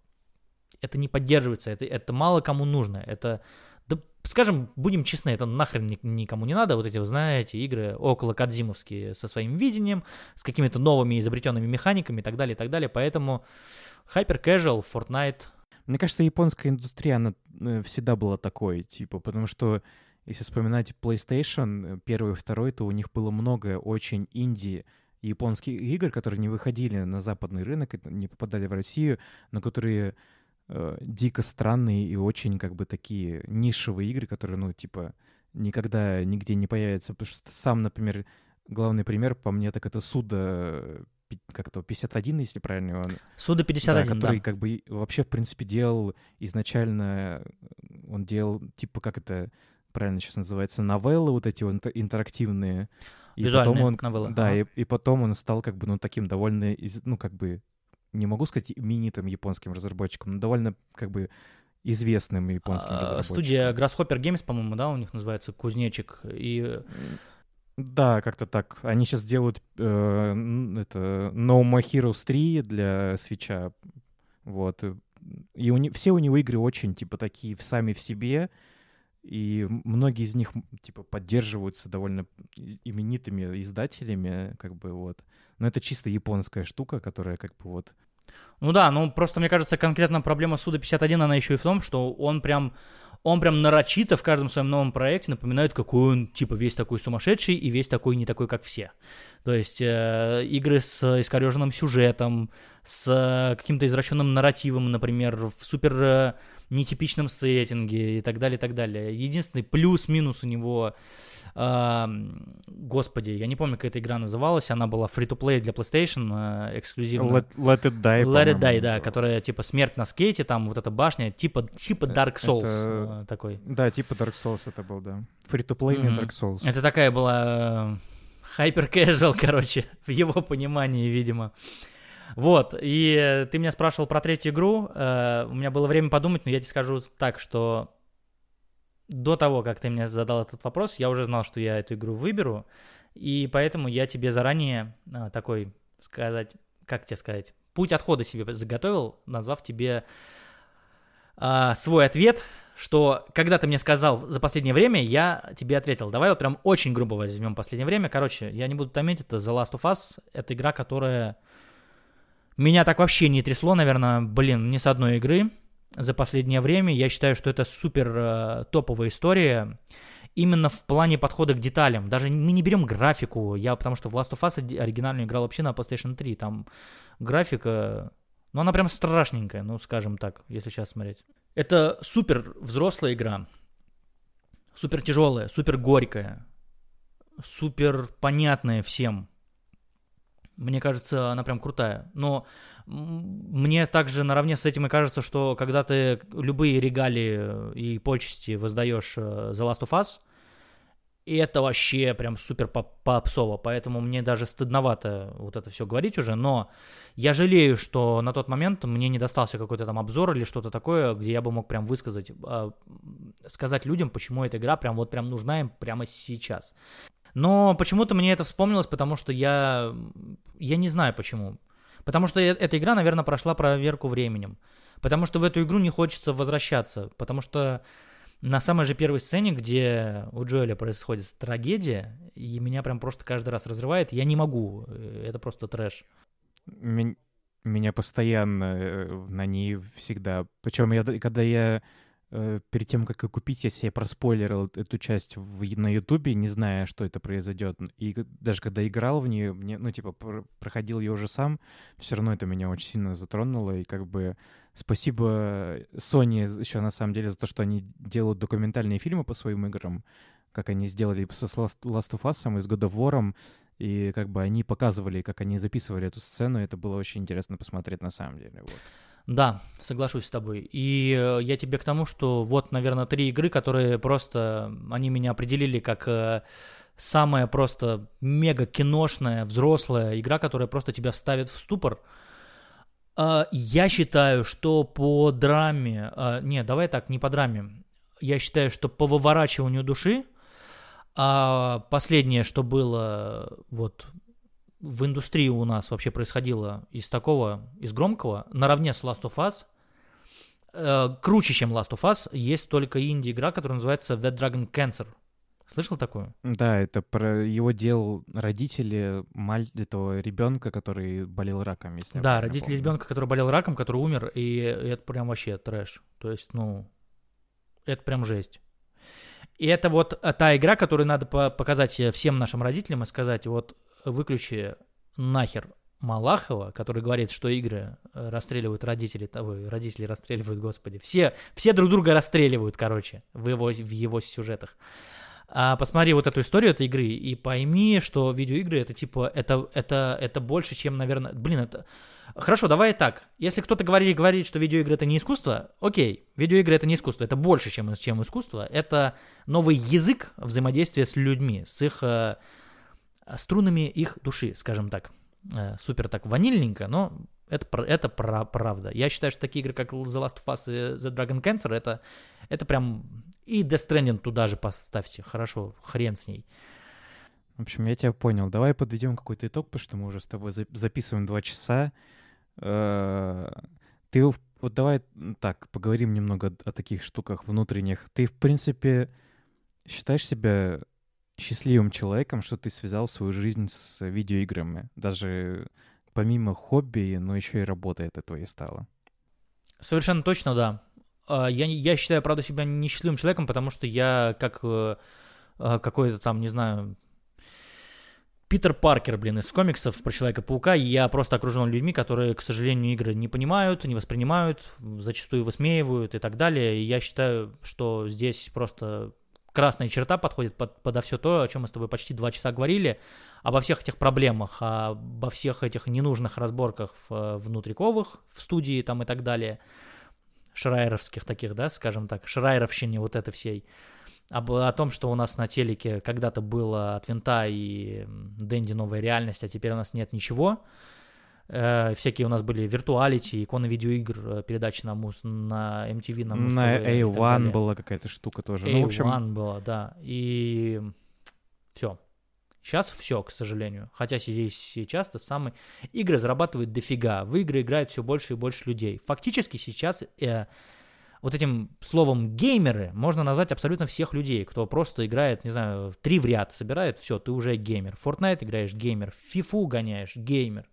это не поддерживается, это, это мало кому нужно. Это, да, скажем, будем честны, это нахрен никому не надо. Вот эти, вы знаете, игры около Кадзимовские со своим видением, с какими-то новыми изобретенными механиками и так далее, и так далее. Поэтому Hyper Casual, Fortnite. Мне кажется, японская индустрия, она э, всегда была такой, типа, потому что если вспоминать PlayStation, э, первый и второй, то у них было много очень инди японских игр, которые не выходили на западный рынок, не попадали в Россию, но которые э, дико странные и очень как бы такие нишевые игры, которые, ну, типа, никогда нигде не появятся. Потому что сам, например, главный пример по мне, так это Суда как то 51, если правильно он. Суда 51, да. Который да. как бы вообще, в принципе, делал изначально, он делал, типа, как это правильно сейчас называется, новеллы вот эти вот интерактивные. И потом он, новеллы. Да, ага. и, и потом он стал как бы, ну, таким довольно, ну, как бы, не могу сказать именитым японским разработчиком, но довольно, как бы, известным японским а, разработчиком. Студия Grasshopper Games, по-моему, да, у них называется Кузнечик. И... Да, как-то так. Они сейчас делают э, это No More Heroes 3 для свеча. Вот. И у не, все у него игры очень, типа, такие сами в себе, и многие из них, типа, поддерживаются довольно именитыми издателями, как бы, вот. Но это чисто японская штука, которая, как бы, вот... Ну да, ну просто, мне кажется, конкретно проблема Суда 51, она еще и в том, что он прям он прям нарочито в каждом своем новом проекте напоминает, какой он, типа, весь такой сумасшедший и весь такой не такой, как все. То есть э, игры с искореженным сюжетом, с э, каким-то извращенным нарративом, например, в супер э, нетипичном сеттинге и так далее, и так далее. Единственный плюс-минус у него господи, я не помню, как эта игра называлась, она была free-to-play для PlayStation, э, эксклюзивно. Let, let It Die, Let It Die, да, которая типа смерть на скейте, там вот эта башня, типа, типа э, Dark Souls это... такой. Да, типа Dark Souls это был, да. Free-to-play mm-hmm. Dark Souls. Это такая была hyper casual, <laughs> короче, в его понимании, видимо. Вот, и ты меня спрашивал про третью игру, у меня было время подумать, но я тебе скажу так, что до того, как ты мне задал этот вопрос, я уже знал, что я эту игру выберу, и поэтому я тебе заранее а, такой, сказать, как тебе сказать, путь отхода себе заготовил, назвав тебе а, свой ответ, что когда ты мне сказал за последнее время, я тебе ответил. Давай вот прям очень грубо возьмем последнее время. Короче, я не буду томить, это The Last of Us, это игра, которая меня так вообще не трясло, наверное, блин, ни с одной игры за последнее время. Я считаю, что это супер э, топовая история. именно в плане подхода к деталям. Даже мы не берем графику. Я потому что в Last of Us оригинальную играл вообще на PlayStation 3. Там графика, ну она прям страшненькая, ну скажем так, если сейчас смотреть. Это супер взрослая игра. Супер тяжелая, супер горькая, супер понятная всем. Мне кажется, она прям крутая. Но мне также наравне с этим и кажется, что когда ты любые регалии и почести воздаешь э, The Last of Us, и это вообще прям супер попсово, поэтому мне даже стыдновато вот это все говорить уже, но я жалею, что на тот момент мне не достался какой-то там обзор или что-то такое, где я бы мог прям высказать, э, сказать людям, почему эта игра прям вот прям нужна им прямо сейчас. Но почему-то мне это вспомнилось, потому что я, я не знаю почему. Потому что э, эта игра, наверное, прошла проверку временем. Потому что в эту игру не хочется возвращаться. Потому что на самой же первой сцене, где у Джоэля происходит трагедия, и меня прям просто каждый раз разрывает, я не могу. Э, это просто трэш. Меня постоянно э, на ней всегда. Причем я, когда я перед тем, как ее купить, я себе проспойлерил эту часть в, на Ютубе, не зная, что это произойдет. И даже когда играл в нее, мне, ну, типа, проходил ее уже сам, все равно это меня очень сильно затронуло. И как бы спасибо Sony еще на самом деле за то, что они делают документальные фильмы по своим играм, как они сделали со Last of Us и с God of War, и как бы они показывали, как они записывали эту сцену, это было очень интересно посмотреть на самом деле. Вот. Да, соглашусь с тобой. И э, я тебе к тому, что вот, наверное, три игры, которые просто, они меня определили как э, самая просто мега киношная, взрослая игра, которая просто тебя вставит в ступор. Э, я считаю, что по драме, не, давай так, не по драме, я считаю, что по выворачиванию души, а последнее, что было вот в индустрии у нас вообще происходило из такого, из громкого, наравне с Last of Us, э, круче, чем Last of Us, есть только инди-игра, которая называется The Dragon Cancer. Слышал такую? Да, это про его делал родители маль... этого ребенка, который болел раком, если Да, родители ребенка, который болел раком, который умер, и это прям вообще трэш. То есть, ну, это прям жесть. И это вот та игра, которую надо показать всем нашим родителям и сказать, вот выключи нахер Малахова, который говорит, что игры э, расстреливают родители, того, родители расстреливают, господи, все, все друг друга расстреливают, короче, в его, в его сюжетах. А посмотри вот эту историю этой игры и пойми, что видеоигры это типа, это, это, это больше, чем, наверное, блин, это... Хорошо, давай так. Если кто-то говорит, говорит, что видеоигры это не искусство, окей, видеоигры это не искусство, это больше, чем, чем искусство. Это новый язык взаимодействия с людьми, с их э, струнами их души, скажем так. Э, супер так ванильненько, но это, это про, правда. Я считаю, что такие игры, как The Last of Us и The Dragon Cancer, это, это прям... И Death Stranding туда же поставьте. Хорошо, хрен с ней. В общем, я тебя понял. Давай подведем какой-то итог, потому что мы уже с тобой записываем два часа. Э, ты вот давай так поговорим немного о таких штуках внутренних. Ты, в принципе, считаешь себя счастливым человеком, что ты связал свою жизнь с видеоиграми. Даже помимо хобби, но еще и работа это твоей стала. Совершенно точно, да. А, я, я считаю, правда, себя несчастливым человеком, потому что я как э, а, какой-то там, не знаю, Питер Паркер, блин, из комиксов про Человека-паука, я просто окружен людьми, которые, к сожалению, игры не понимают, не воспринимают, зачастую высмеивают и так далее. И я считаю, что здесь просто красная черта подходит под, подо все то, о чем мы с тобой почти два часа говорили, обо всех этих проблемах, обо всех этих ненужных разборках э, внутриковых в студии там и так далее, шрайеровских таких, да, скажем так, шрайеровщине вот этой всей, об, о том, что у нас на телеке когда-то было от винта и Дэнди новая реальность, а теперь у нас нет ничего, Э, всякие у нас были виртуалити, иконы видеоигр, э, передачи на, мус, на MTV, на Муз На A1 была какая-то штука тоже. A1 ну, в общем... была, да. И все. Сейчас все, к сожалению. Хотя сейчас-то самые... Игры зарабатывают дофига. В игры играет все больше и больше людей. Фактически сейчас э, вот этим словом геймеры можно назвать абсолютно всех людей, кто просто играет, не знаю, три в ряд собирает, все, ты уже геймер. Fortnite играешь, геймер. FIFA гоняешь, геймер.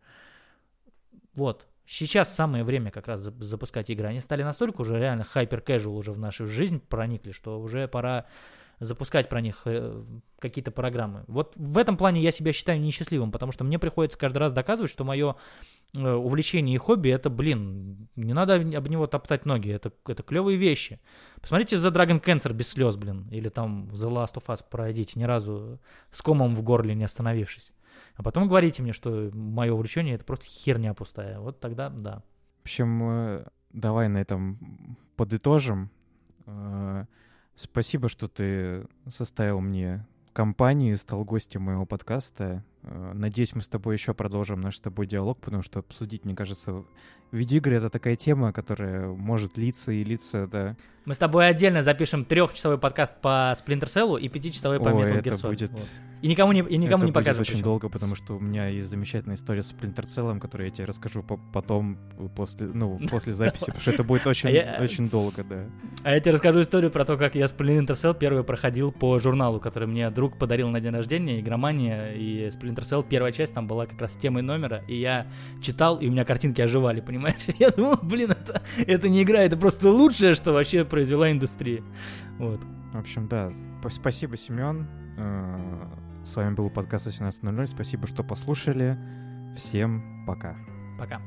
Вот. Сейчас самое время как раз запускать игры. Они стали настолько уже реально хайпер casual уже в нашу жизнь проникли, что уже пора запускать про них э, какие-то программы. Вот в этом плане я себя считаю несчастливым, потому что мне приходится каждый раз доказывать, что мое э, увлечение и хобби это, блин, не надо об него топтать ноги, это, это клевые вещи. Посмотрите за Dragon Cancer без слез, блин, или там The Last of Us пройдите, ни разу с комом в горле не остановившись. А потом говорите мне, что мое увлечение это просто херня пустая. Вот тогда да. В общем, э, давай на этом подытожим. Э, спасибо, что ты составил мне компанию, стал гостем моего подкаста. Э, надеюсь, мы с тобой еще продолжим наш с тобой диалог, потому что обсудить, мне кажется, видеоигры — это такая тема, которая может литься и литься, да. Мы с тобой отдельно запишем трехчасовой подкаст по Splinter Cell и пятичасовой по Metal Gear Solid. будет... Вот. И никому не, и никому это не покажем. очень причем. долго, потому что у меня есть замечательная история с Splinter Cell, которую я тебе расскажу по потом, после, ну, <laughs> после записи, потому что это будет очень, а очень долго, да. А я тебе расскажу историю про то, как я Splinter Cell первый проходил по журналу, который мне друг подарил на день рождения, игромания, и Splinter Cell первая часть там была как раз темой номера, и я читал, и у меня картинки оживали, <laughs> понимаешь? Я думал, блин, это, это не игра, это просто лучшее, что вообще произвела индустрия. Вот. В общем, да, спасибо, Семен. Э, с вами был подкаст 18.00. Спасибо, что послушали. Всем пока. Пока.